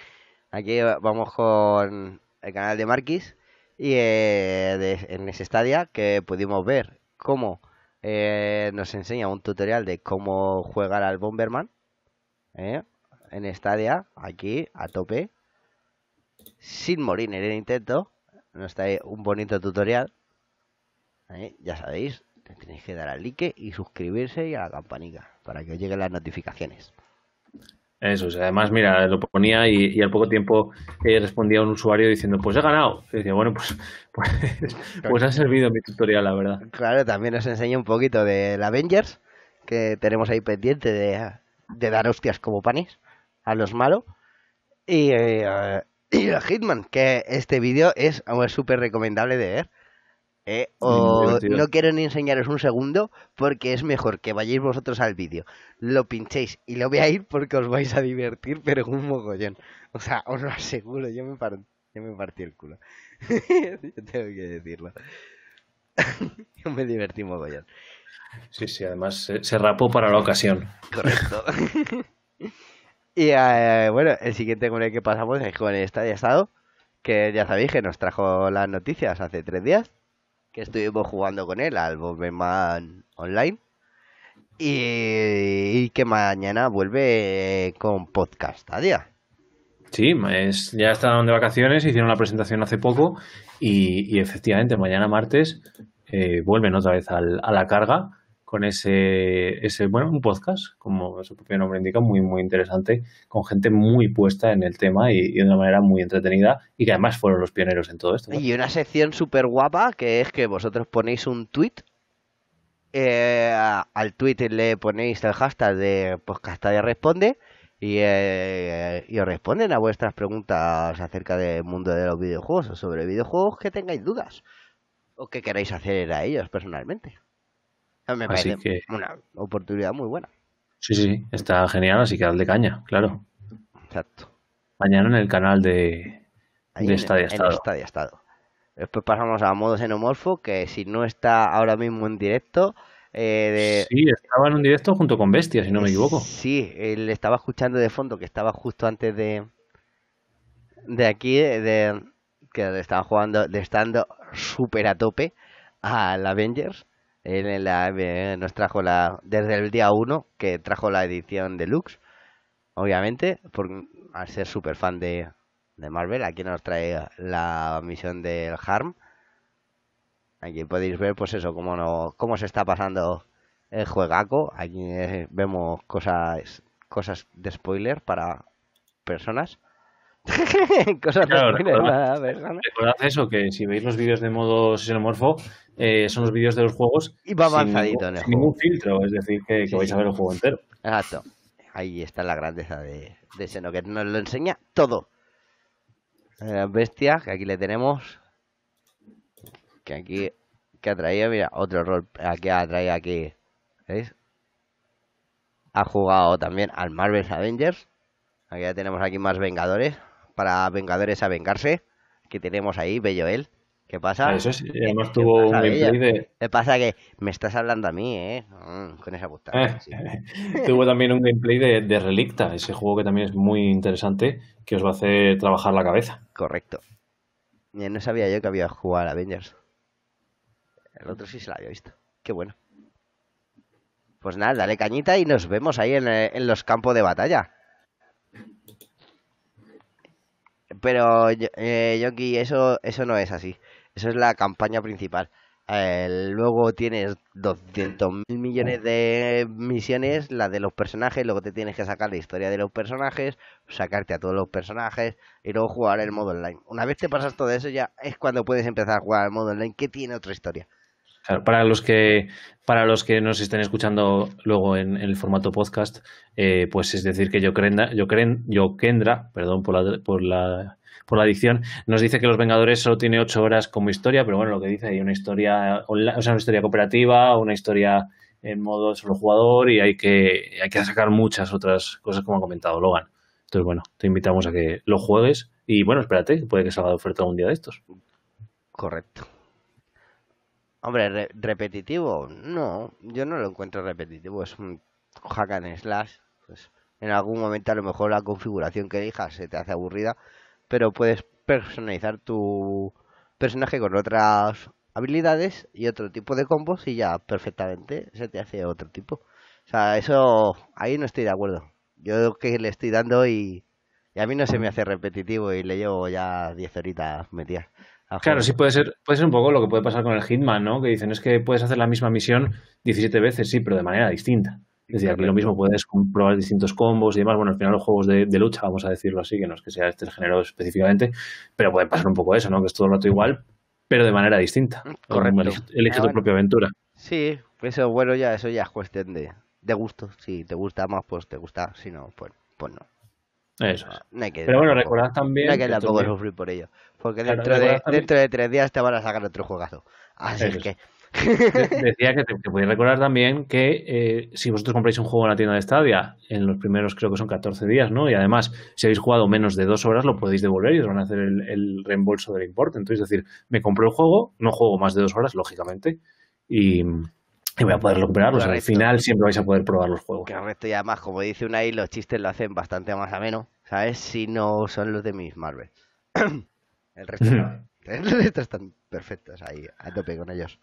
Aquí va- vamos con el canal de Marquis y eh, de- en ese Stadia que pudimos ver cómo eh, nos enseña un tutorial de cómo jugar al Bomberman ¿eh? en Stadia, aquí a tope, sin morir en el intento. Nos trae un bonito tutorial. ¿eh? Ya sabéis, te tenéis que dar al like y suscribirse y a la campanica para que os lleguen las notificaciones. Eso, es. además, mira, lo ponía y, y al poco tiempo eh, respondía un usuario diciendo, pues he ganado. Y decía, bueno, pues, pues, pues ha servido mi tutorial, la verdad. Claro, también nos enseña un poquito del Avengers, que tenemos ahí pendiente de, de dar hostias como panes a los malos. Y, eh, y el Hitman, que este vídeo es es súper recomendable de ver. Eh, o no quiero ni enseñaros un segundo porque es mejor que vayáis vosotros al vídeo, lo pinchéis y lo veáis porque os vais a divertir, pero un mogollón. O sea, os lo aseguro, yo me, par- yo me partí el culo. Yo tengo que decirlo. yo me divertí mogollón. Sí, sí, además se, se rapó para la ocasión. Correcto. y eh, bueno, el siguiente con el que pasamos es con el Estadio Estado, que ya sabéis que nos trajo las noticias hace tres días, que estuvimos jugando con él al Bomberman Online. Y, que mañana vuelve con podcast a día. Sí, es, ya estaban de vacaciones, hicieron la presentación hace poco y, y efectivamente mañana martes eh, vuelven otra vez al- a la carga con ese, ese, bueno, un podcast, como su propio nombre indica, muy, muy interesante, con gente muy puesta en el tema y, y de una manera muy entretenida y que además fueron los pioneros en todo esto. ¿no? Y una sección súper guapa que es que vosotros ponéis un tweet. eh, al tweet le ponéis el hashtag de Podcastadia Responde y, eh, y os responden a vuestras preguntas acerca del mundo de los videojuegos o sobre videojuegos que tengáis dudas o que queráis hacer a ellos personalmente. Me Así parece que- una oportunidad muy buena. Sí, sí, está genial, así que de caña, claro. Exacto. Mañana en el canal de, Ahí de en, Stadia en Estado. Stadia Estado. Después pasamos a modo xenomorfo, que si no está ahora mismo en directo, eh, de, Sí, estaba en un directo junto con Bestia, si no me equivoco. Sí, él estaba escuchando de fondo, que estaba justo antes de de aquí, de que le estaban jugando, de estando súper a tope al Avengers. Él en la- eh, nos trajo la, desde el día 1, que trajo la edición deluxe, obviamente, por, al ser súper fan de, de Marvel. Aquí nos trae la misión del Harm. Aquí podéis ver, pues eso, cómo, no, cómo se está pasando el juegaco. Aquí eh, vemos cosas cosas de spoiler para personas. cosas Claro, de spoiler recordad- para personas. Recordad eso, que si veis los vídeos de modo xenomorfo, eh, son los vídeos de los juegos Y va sin avanzadito sin ningún filtro, es decir, que, que Sí, vais sí. a ver el juego entero. Exacto. Ahí está la grandeza de, de Seno, que nos lo enseña todo. Eh, bestia, que aquí le tenemos. Que aquí, que ha traído, mira, otro rol. Aquí ha traído aquí. ¿Veis? Ha jugado también al Marvel's Avengers. Aquí ya tenemos aquí más Vengadores. Para Vengadores a vengarse. Aquí tenemos ahí, Bello él. ¿Qué pasa? Eso es, y además ¿Qué tuvo un gameplay de. ¿Qué pasa? Que me estás hablando a mí, ¿eh? Mm, con esa puta. Sí. tuvo también un gameplay de, de Relicta, ese juego que también es muy interesante, que os va a hacer trabajar la cabeza. Correcto. No sabía yo que había jugado al Avengers. El otro sí se lo había visto. Qué bueno. Pues nada, dale cañita y nos vemos ahí en, eh, en los campos de batalla. Pero, yo- eh, Yoki, eso, eso no es así. Eso es la campaña principal. Eh, luego tienes 200 mil millones de misiones, la de los personajes, luego te tienes que sacar la historia de los personajes, sacarte a todos los personajes y luego jugar el modo online. Una vez te pasas todo eso ya es cuando puedes empezar a jugar al modo online que tiene otra historia. Para los que para los que nos estén escuchando luego en, el formato podcast, eh, pues es decir que Yokren, Yokendra, perdón por la, por la por la adicción, nos dice que Los Vengadores solo tiene ocho horas como historia, pero bueno, lo que dice hay una historia o sea, una historia cooperativa, una historia en modo solo jugador y hay que hay que sacar muchas otras cosas como ha comentado Logan. Entonces bueno, te invitamos a que lo juegues y bueno, espérate, puede que salga de oferta un día de estos. Correcto. Hombre, re- repetitivo, no, yo no lo encuentro repetitivo, es un hack and slash. Pues, en algún momento a lo mejor la configuración que elijas se te hace aburrida, pero puedes personalizar tu personaje con otras habilidades y otro tipo de combos y ya perfectamente se te hace otro tipo. O sea, eso ahí no estoy de acuerdo. Yo que le estoy dando y, y a mí no se me hace repetitivo y le llevo ya 10 horitas metidas. Claro, sí puede ser, puede ser un poco lo que puede pasar con el Hitman, ¿no? Que dicen es que puedes hacer la misma misión 17 veces, sí, pero de manera distinta. Es decir, aquí lo mismo puedes probar distintos combos y demás. Bueno, al final los juegos de, de lucha, vamos a decirlo así, que no es que sea este género específicamente, pero puede pasar un poco eso, ¿no? Que es todo el rato igual, pero de manera distinta. Correcto. Elige, elige Ah, tu bueno. propia aventura. Sí, eso bueno ya, eso ya es cuestión de, de gusto. Si te gusta más, pues te gusta. Si no, pues, pues no. Eso es. No hay que Pero bueno, recordad también no hay que tampoco sufrir por ello. Porque Claro, dentro, de, también- dentro de tres días te van a sacar otro juegazo. Así es. que. De- Decía que, te, que podéis recordar también que eh, si vosotros compráis un juego en la tienda de Stadia, en los primeros creo que son 14 días, ¿no? Y además, si habéis jugado menos de dos horas, lo podéis devolver y os van a hacer el, el reembolso del importe. Entonces, es decir, me compré el juego, no juego más de dos horas, lógicamente, y, y voy a poder recuperarlos. Al final siempre vais a poder probar los juegos. Correcto, y además, como dice Unai, los chistes lo hacen bastante más ameno, ¿sabes? Si no son los de Miss Marvel. El resto no. El resto están perfectos ahí, a tope con ellos.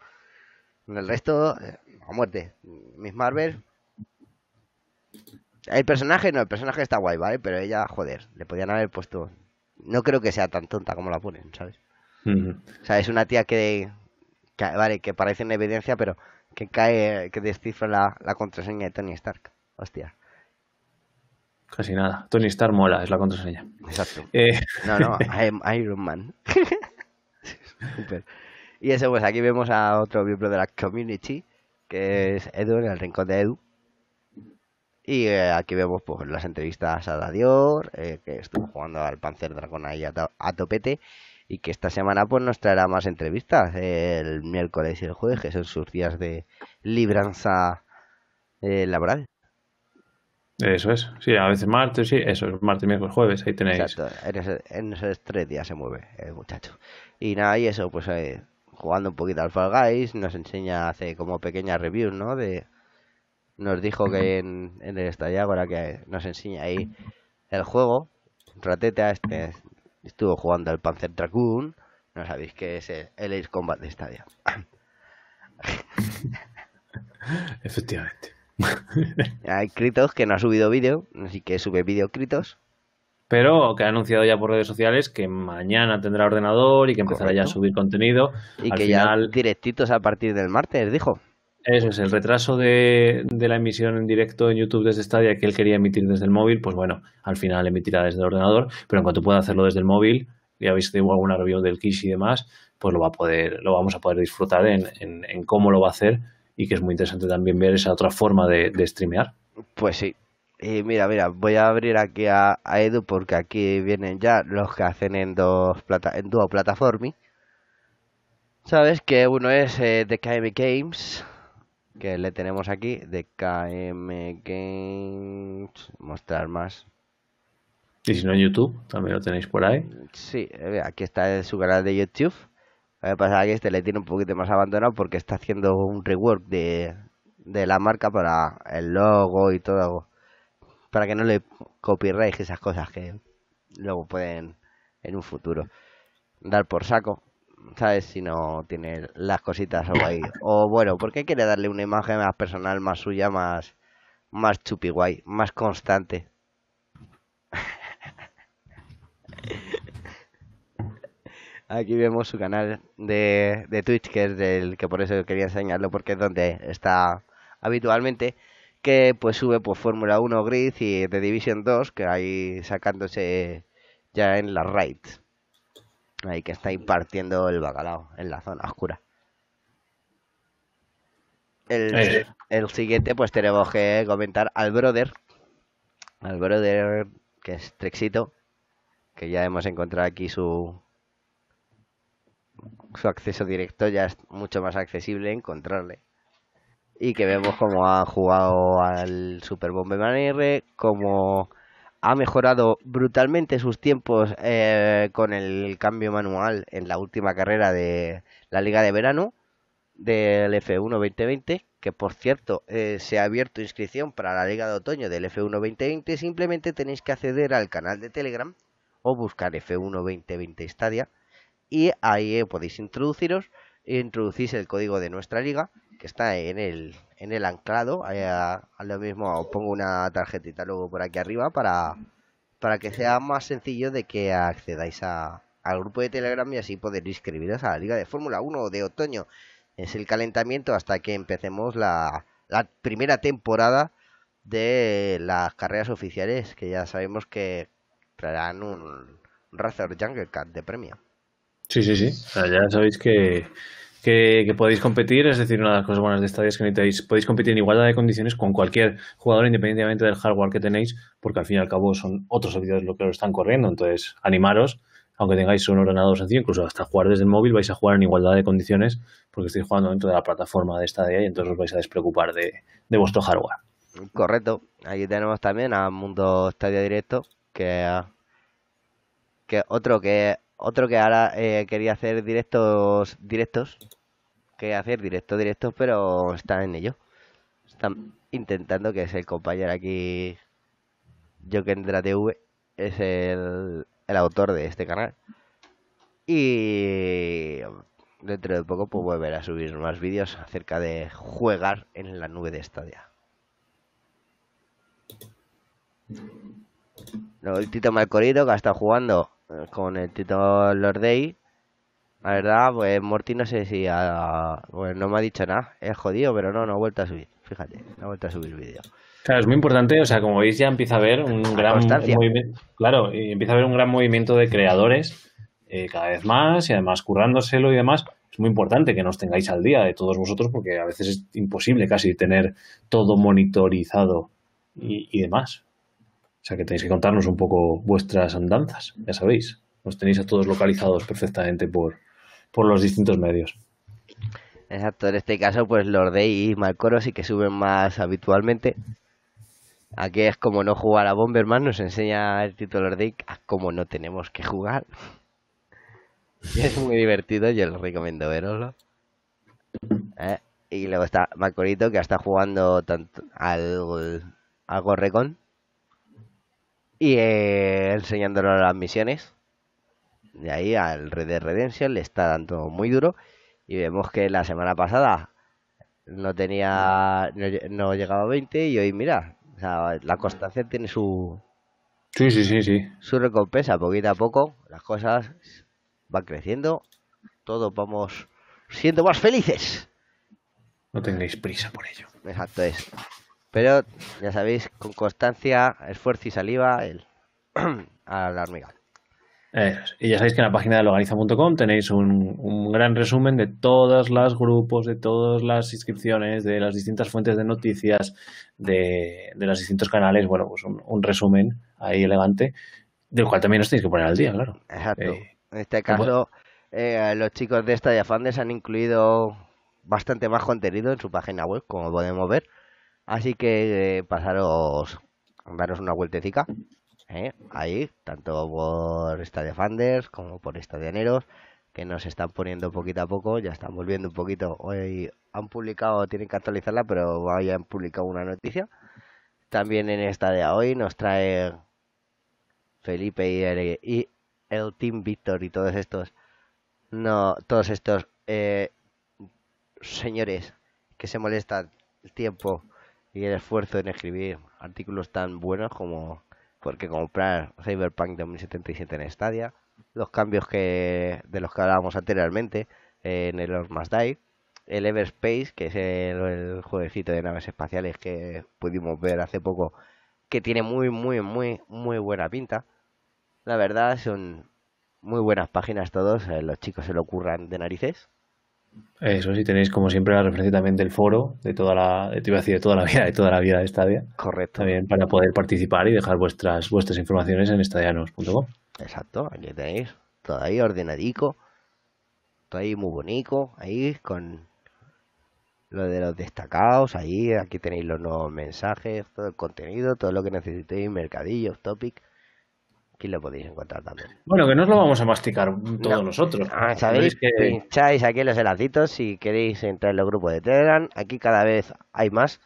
El resto, eh, a muerte. Miss Marvel. El personaje, no, el personaje está guay, ¿vale? Pero ella, joder, le podían haber puesto. No creo que sea tan tonta como la ponen, ¿sabes? O sea, es una tía que, que, vale, que parece en evidencia, pero que cae, que descifra la, la contraseña de Tony Stark. Hostia, Casi nada. Tony Stark mola, es la contraseña. exacto. Eh, No, no, I'm Iron Man. Súper. Y eso, pues aquí vemos a otro miembro de la community, que es Edu, en el rincón de Edu. Y eh, aquí vemos pues las entrevistas a Dadior, eh, que estuvo jugando al Panzer Dragon ahí a, to- a topete. Y que esta semana pues nos traerá más entrevistas el miércoles y el jueves, que son sus días de libranza eh, laboral. eso es. Sí, a veces martes, sí, eso es martes, miércoles, jueves. Ahí tenéis. Exacto, en, ese- en esos tres días se mueve el muchacho. Y nada, y eso, pues eh, jugando un poquito al Fall Guys, nos enseña, hace como pequeñas reviews, ¿no? De, nos dijo que en, en el estadio ahora que nos enseña ahí el juego, Rateta, este estuvo jugando al Panzer Dragoon, no sabéis que es el, el Ace Combat de Stadia. Efectivamente. Hay Kritos que no ha subido vídeo, así que sube vídeo Kritos. Pero que ha anunciado ya por redes sociales que mañana tendrá ordenador y que empezará ya a subir contenido. Y Al que final, ya directitos a partir del martes, dijo. Eso es, el retraso de, de la emisión en directo en YouTube desde Stadia que él quería emitir desde el móvil, pues bueno, al final emitirá desde el ordenador, pero en cuanto pueda hacerlo desde el móvil, ya habéis tenido alguna review del Kish y demás, pues lo va a poder, lo vamos a poder disfrutar en, en, en cómo lo va a hacer y que es muy interesante también ver esa otra forma de, de streamear. Pues sí. Y mira, mira, voy a abrir aquí a, a Edu porque aquí vienen ya los que hacen en dos plata en dúo plataformi. ¿Sabes? Que uno es eh, DKM Games, que le tenemos aquí, DKM Games, mostrar más. Y si no en YouTube, también lo tenéis por ahí. Sí, eh, aquí está su canal de YouTube. Lo que pasa es que este le tiene un poquito más abandonado porque está haciendo un rework de, de la marca para el logo y todo. Para que no le copyright esas cosas que luego pueden en un futuro dar por saco. ¿Sabes? Si no tiene las cositas o ahí. O bueno, porque quiere darle una imagen más personal, más suya, más, más chupi guay, más constante. Aquí vemos su canal de, de Twitch, que es del que por eso quería enseñarlo, porque es donde está habitualmente, que pues sube pues Fórmula 1 Grid y de Division 2, que ahí sacándose ya en las raids. Ahí que está impartiendo el bacalao en la zona oscura. El, Eh. el siguiente pues tenemos que comentar al brother. Al brother que es Trexito. Que ya hemos encontrado aquí su, su acceso directo ya es mucho más accesible encontrarle. Y que vemos cómo ha jugado al Super Bomberman R, cómo ha mejorado brutalmente sus tiempos eh, con el cambio manual en la última carrera de la Liga de Verano del F1 2020, que por cierto eh, se ha abierto inscripción para la Liga de Otoño del F1 2020, simplemente tenéis que acceder al canal de Telegram o buscar F1 2020 Stadia y ahí eh, podéis introduciros introducís el código de nuestra liga que está en el en el anclado. A, a lo mismo os pongo una tarjetita luego por aquí arriba para para que sea más sencillo de que accedáis a, al grupo de Telegram y así poder inscribiros a la liga de Fórmula 1 de otoño. Es el calentamiento hasta que empecemos la, la primera temporada de las carreras oficiales que ya sabemos que traerán un Razor Jungle Cat de premio Sí, sí, sí. O sea, ya sabéis que, que, podéis competir, es decir, una de las cosas buenas de esta es que necesitáis, podéis competir en igualdad de condiciones con cualquier jugador independientemente del hardware que tenéis, porque al fin y al cabo son otros servidores los que lo están corriendo, entonces animaros, aunque tengáis un ordenador sencillo, incluso hasta jugar desde el móvil, vais a jugar en igualdad de condiciones porque estáis jugando dentro de la plataforma de Stadia y entonces os vais a despreocupar de, de vuestro hardware. Correcto. Aquí tenemos también a Mundo Estadio Directo, que que otro que otro que ahora eh, quería hacer directos directos, quería hacer directos directos, pero están en ello. Están intentando que es el compañero aquí Jokendra TV es el, autor de este canal. Y dentro de poco pues volver a subir más vídeos acerca de jugar en la nube de Stadia. Luego el Tito Malcorito que ha estado jugando con el Tito Lordey. La verdad, pues Morty no sé si ha, pues no me ha dicho nada. Es jodido, pero no, no ha vuelto a subir. Fíjate, no ha vuelto a subir vídeo. Claro, es muy importante, o sea, como veis ya empieza a haber un gran movimiento, claro, y empieza a haber un gran movimiento de creadores eh, cada vez más y además currándoselo y demás. Es muy importante que nos tengáis al día de todos vosotros porque a veces es imposible casi tener todo monitorizado y, y demás. O sea que tenéis que contarnos un poco vuestras andanzas, ya sabéis. Los tenéis a todos localizados perfectamente por, por los distintos medios. Exacto, en este caso, pues Lordey y Malcoro sí que suben más habitualmente. Aquí es como no jugar a Bomberman, nos enseña el título Lordey a cómo no tenemos que jugar. Es muy divertido, yo les recomiendo veroslo. ¿Eh? Y luego está Malcorito que está jugando tanto al, al Gorrecon y eh, enseñándonos las misiones. De ahí al Red Dead Redemption le está dando muy duro. Y vemos que la semana pasada no tenía, no llegaba a 20 y hoy mira, o sea, la constancia tiene su, Sí, sí, sí, sí. su recompensa, poquito a poco, las cosas van creciendo, todos vamos siendo más felices. No tengáis prisa por ello. Exacto es. Pero ya sabéis, con constancia, esfuerzo y saliva, el a la hormiga. Es. Y ya sabéis que en la página de loganiza.com tenéis un, un gran resumen de todos los grupos, de todas las inscripciones, de las distintas fuentes de noticias, de, de los distintos canales. Bueno, pues un, un resumen ahí elegante, del cual también os tenéis que poner al día, claro. Exacto. Eh, en este caso, eh, los chicos de Stadia Funders han incluido bastante más contenido en su página web, como podemos ver. Así que eh, pasaros, daros una vueltecica. ¿eh? Ahí, tanto por Stadia Funders como por Stadianeros, que nos están poniendo poquito a poco, ya están volviendo un poquito. Hoy han publicado, tienen que actualizarla, pero hoy han publicado una noticia. También en esta de hoy nos trae Felipe y el, Team Victor y todos estos, no, todos estos eh, señores que se molestan el tiempo y el esfuerzo en escribir artículos tan buenos como porque comprar Cyberpunk 2077 en Stadia, los cambios que de los que hablábamos anteriormente eh, en el Lord Must Die, el Everspace, que es el, el jueguecito de naves espaciales que pudimos ver hace poco, que tiene muy, muy, muy, muy buena pinta. La verdad, son muy buenas páginas todos, los chicos se lo curran de narices. Eso sí, tenéis como siempre la referencia también del foro, de toda la, de, te iba a decir, de toda la vida, de toda la vida de Stadia, Correcto. también para poder participar y dejar vuestras, vuestras informaciones en estadianos.com. Exacto, aquí tenéis todo ahí ordenadico, todo ahí muy bonito, ahí con lo de los destacados, ahí aquí tenéis los nuevos mensajes, todo el contenido, todo lo que necesitéis, mercadillos, topic, aquí lo podéis encontrar también. Bueno, que no os lo vamos a masticar todos No. nosotros. Ah, ¿Sabéis? Que Pincháis aquí en los enlacitos si queréis entrar en los grupos de Telegram. Aquí cada vez hay más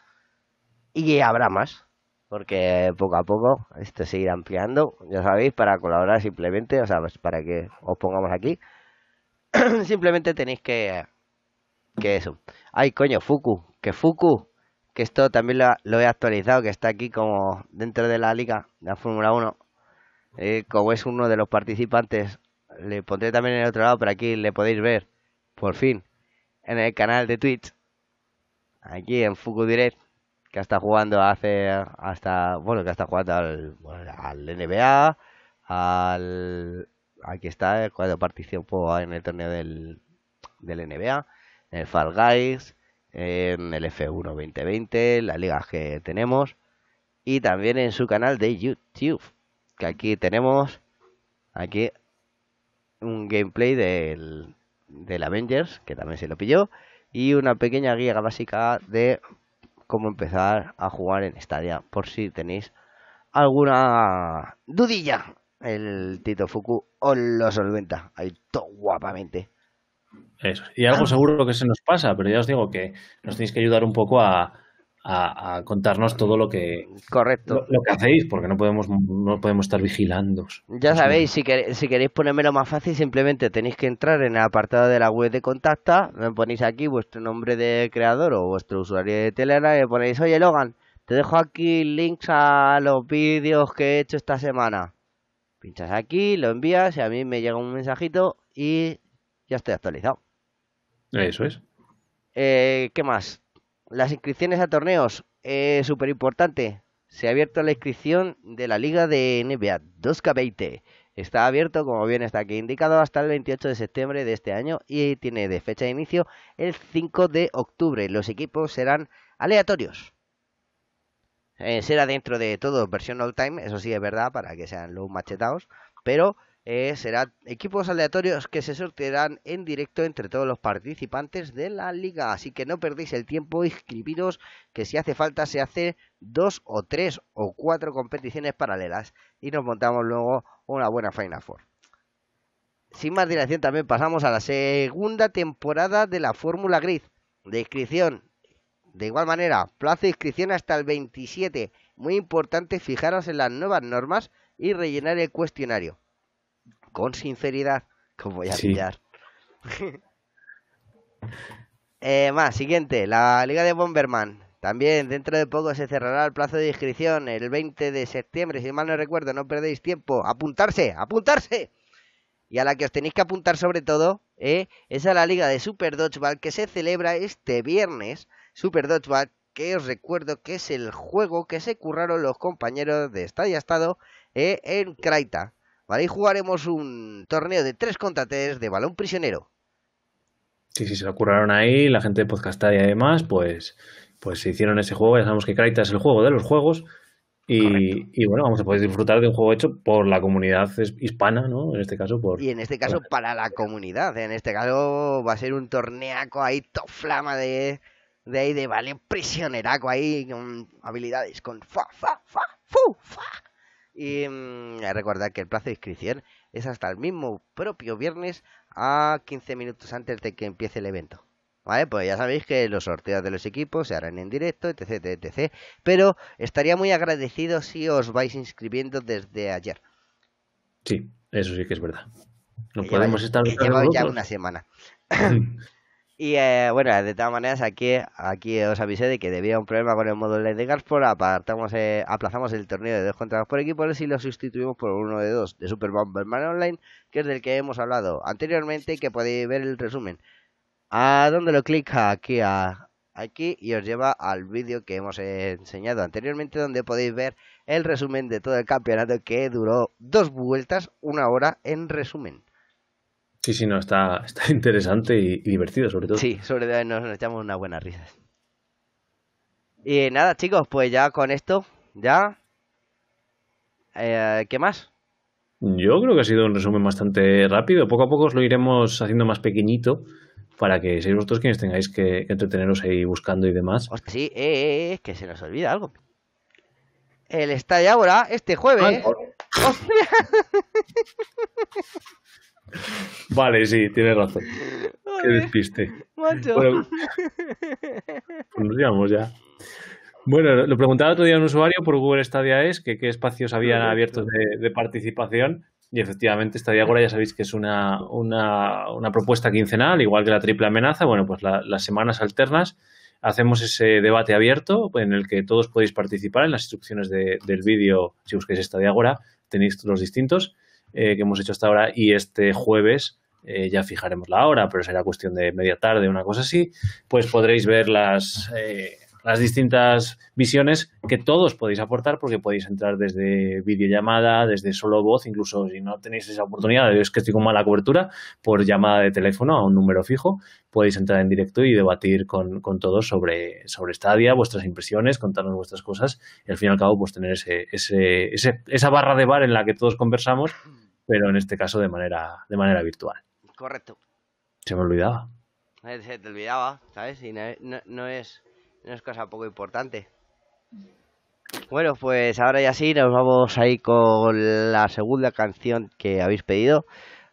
y habrá más. Porque poco a poco esto se irá ampliando. Ya sabéis, para colaborar simplemente, o sea, pues para que os pongamos aquí. simplemente tenéis que. Que eso. Ay, coño, Fuku. Que Fuku. Que esto también lo, lo he actualizado. Que está aquí como dentro de la liga de la Fórmula 1. Eh, como es uno de los participantes, le pondré también en el otro lado, pero aquí le podéis ver, por fin, en el canal de Twitch, aquí en Fuku Direct, que está jugando hace hasta, bueno, que está jugando al, al NBA, al, aquí está, eh, cuando participó en el torneo del, del NBA, en el Fall Guys, en el F1 2020, las ligas que tenemos, y también en su canal de YouTube que aquí tenemos aquí un gameplay del, del Avengers, que también se lo pilló, y una pequeña guía básica de cómo empezar a jugar en Stadia, por si tenéis alguna dudilla. El Tito Fuku os lo solventa ahí todo guapamente. Eso. Y algo seguro que se nos pasa, pero ya os digo que nos tenéis que ayudar un poco a, a, contarnos todo lo que correcto. lo, que hacéis porque no podemos no podemos estar vigilando ya sabéis si, queréis, si queréis ponérmelo más fácil simplemente tenéis que entrar en el apartado de la web de contacta me ponéis aquí vuestro nombre de creador o vuestro usuario de Telegram y me ponéis oye Logan te dejo aquí links a los vídeos que he hecho esta semana pinchas aquí lo envías y a mí me llega un mensajito y ya estoy actualizado. Eso es. Eh, ¿qué más? Las inscripciones a torneos, es súper importante. Se ha abierto la inscripción de la Liga de NBA 2K20. Está abierto, como bien está aquí indicado, hasta el 28 de septiembre de este año y tiene de fecha de inicio el 5 de octubre. Los equipos serán aleatorios. Eh, será dentro de todo versión all time, eso sí es verdad, para que sean los machetados, pero eh, serán equipos aleatorios que se sortearán en directo entre todos los participantes de la liga. Así que no perdéis el tiempo, inscribiros, que si hace falta se hace dos o tres o cuatro competiciones paralelas y nos montamos luego una buena Final Four. Sin más dilación, también pasamos a la segunda temporada de la Fórmula Grid de inscripción. De igual manera, plazo de inscripción hasta el 27. Muy importante fijaros en las nuevas normas y rellenar el cuestionario con sinceridad, como voy a pillar. Eh, más, siguiente, la Liga de Bomberman. También dentro de poco se cerrará el plazo de inscripción el 20 de septiembre, si mal no recuerdo, no perdéis tiempo. ¡Apuntarse! ¡Apuntarse! Y a la que os tenéis que apuntar sobre todo eh, es a la Liga de Super Dodgeball que se celebra este viernes. Super Dodgeball, que os recuerdo que es el juego que se curraron los compañeros de Estadio Estado eh, en Kraita. Ahí jugaremos un torneo de 3 contra 3 de balón prisionero. Sí, sí, se lo curraron ahí, la gente de Podcastar y además, pues, pues se hicieron ese juego. Ya sabemos que Kraita es el juego de los juegos. Y, bueno, vamos a poder disfrutar de un juego hecho por la comunidad hispana, ¿no? En este caso, por. Y en este caso, para la comunidad. En este caso, va a ser un torneaco ahí, top flama de, de ahí, de balón prisioneraco ahí, con habilidades, con fa, fa, fa, fu, fa. Y mmm, recordar que el plazo de inscripción es hasta el mismo propio viernes a 15 minutos antes de que empiece el evento. ¿Vale? Pues ya sabéis que los sorteos de los equipos se harán en directo, etc, etc. Pero estaría muy agradecido si os vais inscribiendo desde ayer. Sí, eso sí que es verdad. No podemos estar. ya una semana. Y eh, bueno, de todas maneras, aquí, aquí os avisé de que debía un problema con el módulo de Garsport. Apartamos, eh, aplazamos el torneo de dos contra dos por equipos y lo sustituimos por uno de dos de Super Bomberman Online, que es del que hemos hablado anteriormente y que podéis ver el resumen. ¿A dónde lo clica? Aquí, a, aquí y os lleva al vídeo que hemos enseñado anteriormente, donde podéis ver el resumen de todo el campeonato que duró dos vueltas, una hora en resumen. Sí, sí, no, está, está interesante y, divertido, sobre todo. Sí, sobre todo nos, echamos unas buenas risas. Y nada, chicos, pues ya con esto, ya. Eh, ¿Qué más? Yo creo que ha sido un resumen bastante rápido. Poco a poco os lo iremos haciendo más pequeñito para que seáis vosotros quienes tengáis que, entreteneros ahí buscando y demás. Hostia, sí, eh, eh, eh, que se nos olvida algo. El Estadio ahora, este jueves. ¡Hostia! Vale, sí, tienes razón. Qué despiste. Macho. Bueno, pues nos llevamos ya. Bueno, lo preguntaba otro día un usuario por Google Stadia es que qué espacios habían abiertos de, participación y efectivamente Stadia ahora ya sabéis que es una, una, una, propuesta quincenal, igual que la triple amenaza. Bueno, pues las semanas alternas hacemos ese debate abierto en el que todos podéis participar en las instrucciones de, del vídeo. Si busquéis Stadia ahora tenéis los distintos eh, que hemos hecho hasta ahora y este jueves eh, ya fijaremos la hora, pero será cuestión de media tarde, una cosa así, pues podréis ver las, eh, las distintas visiones que todos podéis aportar porque podéis entrar desde videollamada, desde solo voz, incluso si no tenéis esa oportunidad, es que estoy con mala cobertura, por llamada de teléfono a un número fijo, podéis entrar en directo y debatir con, con todos sobre, sobre Stadia, vuestras impresiones, contarnos vuestras cosas y al fin y al cabo pues tener ese, ese, ese, esa barra de bar en la que todos conversamos pero en este caso de manera, de manera virtual. Correcto. Se me olvidaba. Se te olvidaba, ¿sabes? Y no, no, es, no es cosa poco importante. Bueno, pues ahora ya sí, nos vamos ahí con la segunda canción que habéis pedido.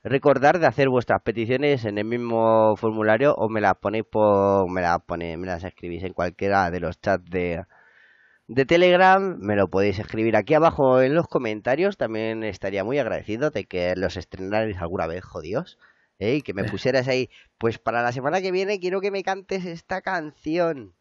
Recordar de hacer vuestras peticiones en el mismo formulario o me las ponéis por, me las ponéis, me las escribís en cualquiera de los chats de, de Telegram, me lo podéis escribir aquí abajo en los comentarios. También estaría muy agradecido de que los estrenarais alguna vez, jodidos. ¿eh? Y que me pusieras ahí, pues para la semana que viene quiero que me cantes esta canción.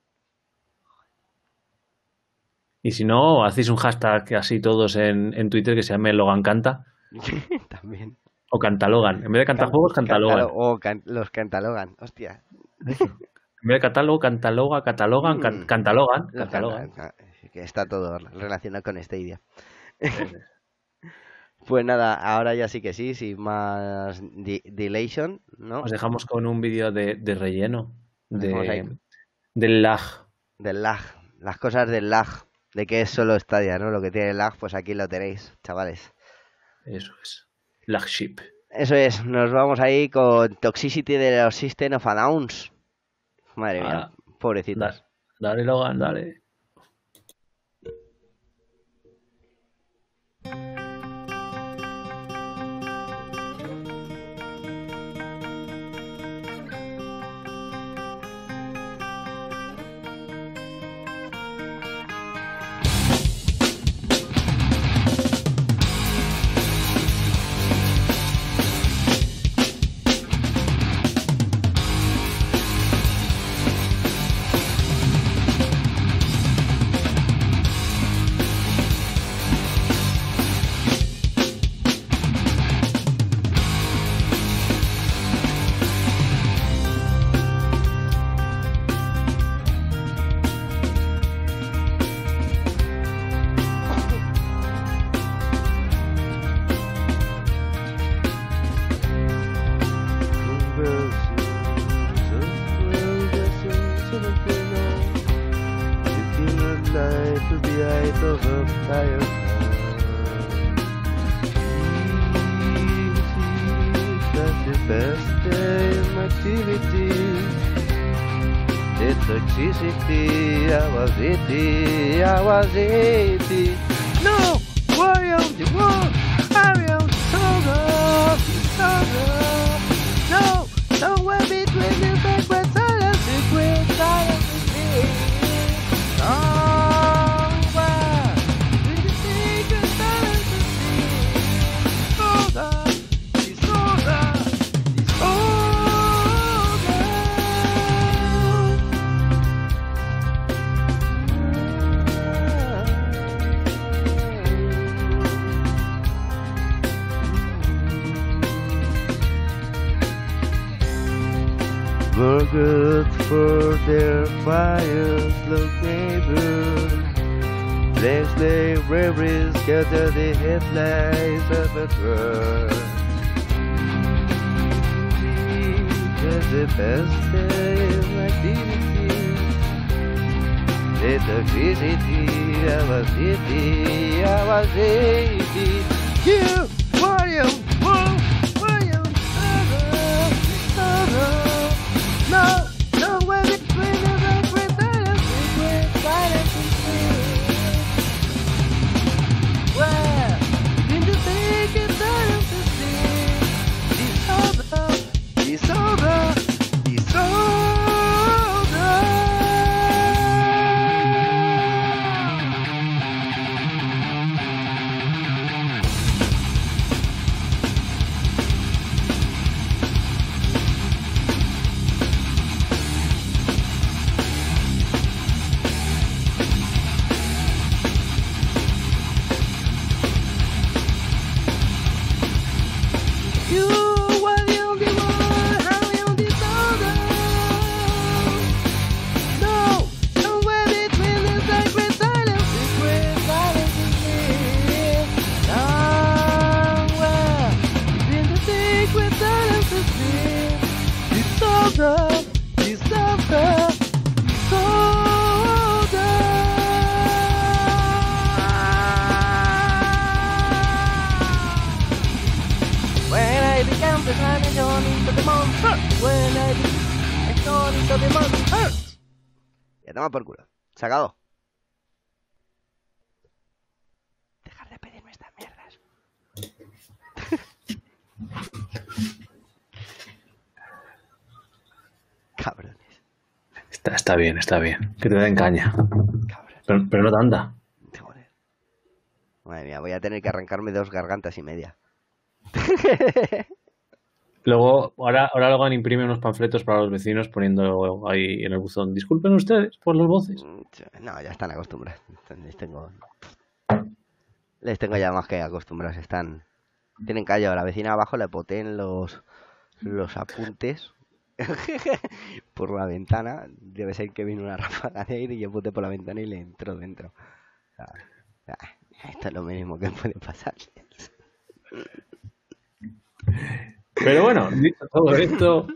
Y si no, hacéis un hashtag así todos en, en Twitter que se llame Logan Canta. También. O Cantalogan. En vez de Cantajuegos, Cantalogan. Cantalo- o can- los cantalogan. Hostia. En vez de catálogo, Cantaloga, Catalogan, can- Mm. Cantalogan. Cantalogan. canta- que está todo relacionado con esta idea. Pues nada, ahora ya sí que sí, sin más di- dilation, ¿no? Os dejamos con un vídeo de, de relleno. De, del lag. Del lag, las cosas del lag, de que es solo Stadia, ¿no? Lo que tiene lag, pues aquí lo tenéis, chavales. Eso es. Lagship. Eso es, nos vamos ahí con Toxicity de los System of Downs. Madre mía, Ah, pobrecitos. Da- dale, Logan, dale. sorro para eu That's the best game activity The toxicity, I was it, I was it No, why am the one? Reveries, scatter the headlights of a truck. Just the best day of my activity. The toxicity of a city, of a city. You, Está, bien, está bien. Que te den caña. Pero, pero no tanta. Madre mía, voy a tener que arrancarme dos gargantas y media. Luego, ahora, ahora Logan imprime unos panfletos para los vecinos poniendo ahí en el buzón. Disculpen ustedes por los voces. Mm, No, ya están acostumbrados. Les tengo. Les tengo ya más que acostumbrados. Están. Tienen callo. A la vecina abajo le poten los. Los apuntes. por la ventana. Debe ser que vino una ráfaga de aire y yo pute por la ventana y le entró dentro. O sea, ah, esto es lo mínimo que puede pasar. Pero bueno, dicho todo esto,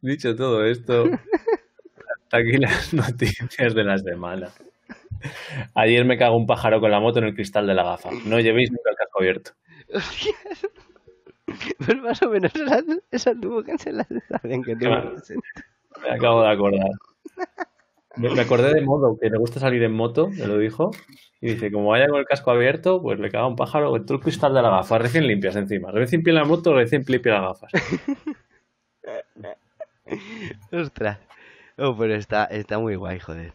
dicho todo esto, hasta aquí las noticias de la semana. Ayer me cagó un pájaro con la moto en el cristal de la gafa. No llevéis nunca el casco abierto. Pues más o menos esas tuvo que ser las sensación que tuve. Claro. Me acabo de acordar. Me me acordé de Modo, que le gusta salir en moto, me lo dijo. Y dice, como vaya con el casco abierto, pues le caga un pájaro en todo el cristal de la gafa, recién limpias encima. Recién limpia la moto, recién limpia las gafas. Ostras. Oh, pero está, está muy guay, joder.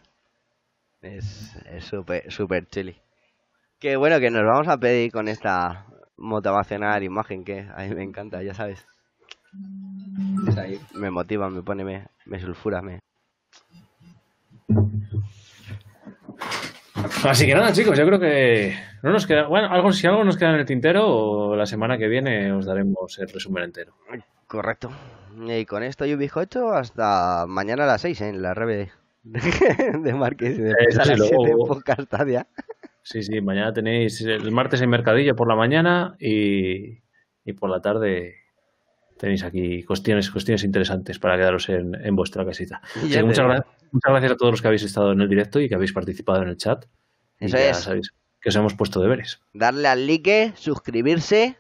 Es es súper súper chili. Qué bueno que nos vamos a pedir con esta motivacional imagen que a mí me encanta, ya sabes. Me motiva, me pone, me, me sulfura, me... Así que nada, chicos, yo creo que no nos queda. Bueno, algo, si algo nos queda en el tintero, o la semana que viene os daremos el resumen entero. Correcto. Y con esto yo bizcocho hasta mañana a las 6 en la rebe de, de Marqués. Y después Eso a sí, las luego- 7 en Podcast Stadia. Sí, mañana tenéis el martes en Mercadillo por la mañana y, y por la tarde tenéis aquí cuestiones, cuestiones interesantes para quedaros en, en vuestra casita. Y ya muchas, digo. gra- muchas gracias a todos los que habéis estado en el directo y que habéis participado en el chat. Y Eso ya es. sabéis que os hemos puesto deberes. darle al like, suscribirse,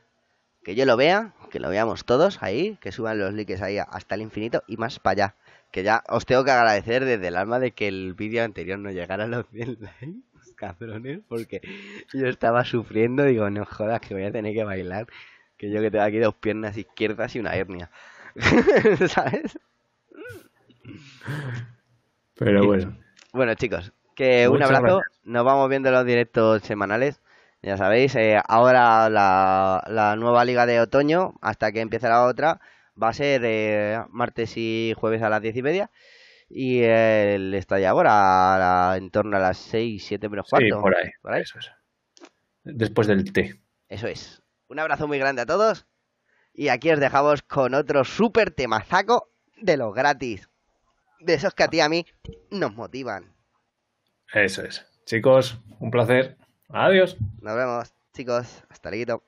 que yo lo vea, que lo veamos todos ahí, que suban los likes ahí hasta el infinito y más para allá. Que ya os tengo que agradecer desde el alma de que el vídeo anterior no llegara a los 100 likes, cabrones, porque yo estaba sufriendo, digo, no jodas, que voy a tener que bailar, que yo que tengo aquí dos piernas izquierdas y una hernia. ¿Sabes? Pero Y- bueno, Bueno, chicos, que un abrazo. gracias. Nos vamos viendo en los directos semanales. Ya sabéis, eh, ahora la, la nueva liga de otoño, hasta que empiece la otra, va a ser eh, martes y jueves a las diez y media. Y el estadio ahora en torno a las 6, 7 menos sí, cuarto. por ahí. Por ahí. Eso es. Después del té. Eso es. Un abrazo muy grande a todos. Y aquí os dejamos con otro súper temazaco de los gratis. De esos que a ti y a mí nos motivan. Eso es. Chicos, un placer. Adiós. Nos vemos, chicos. Hasta luego.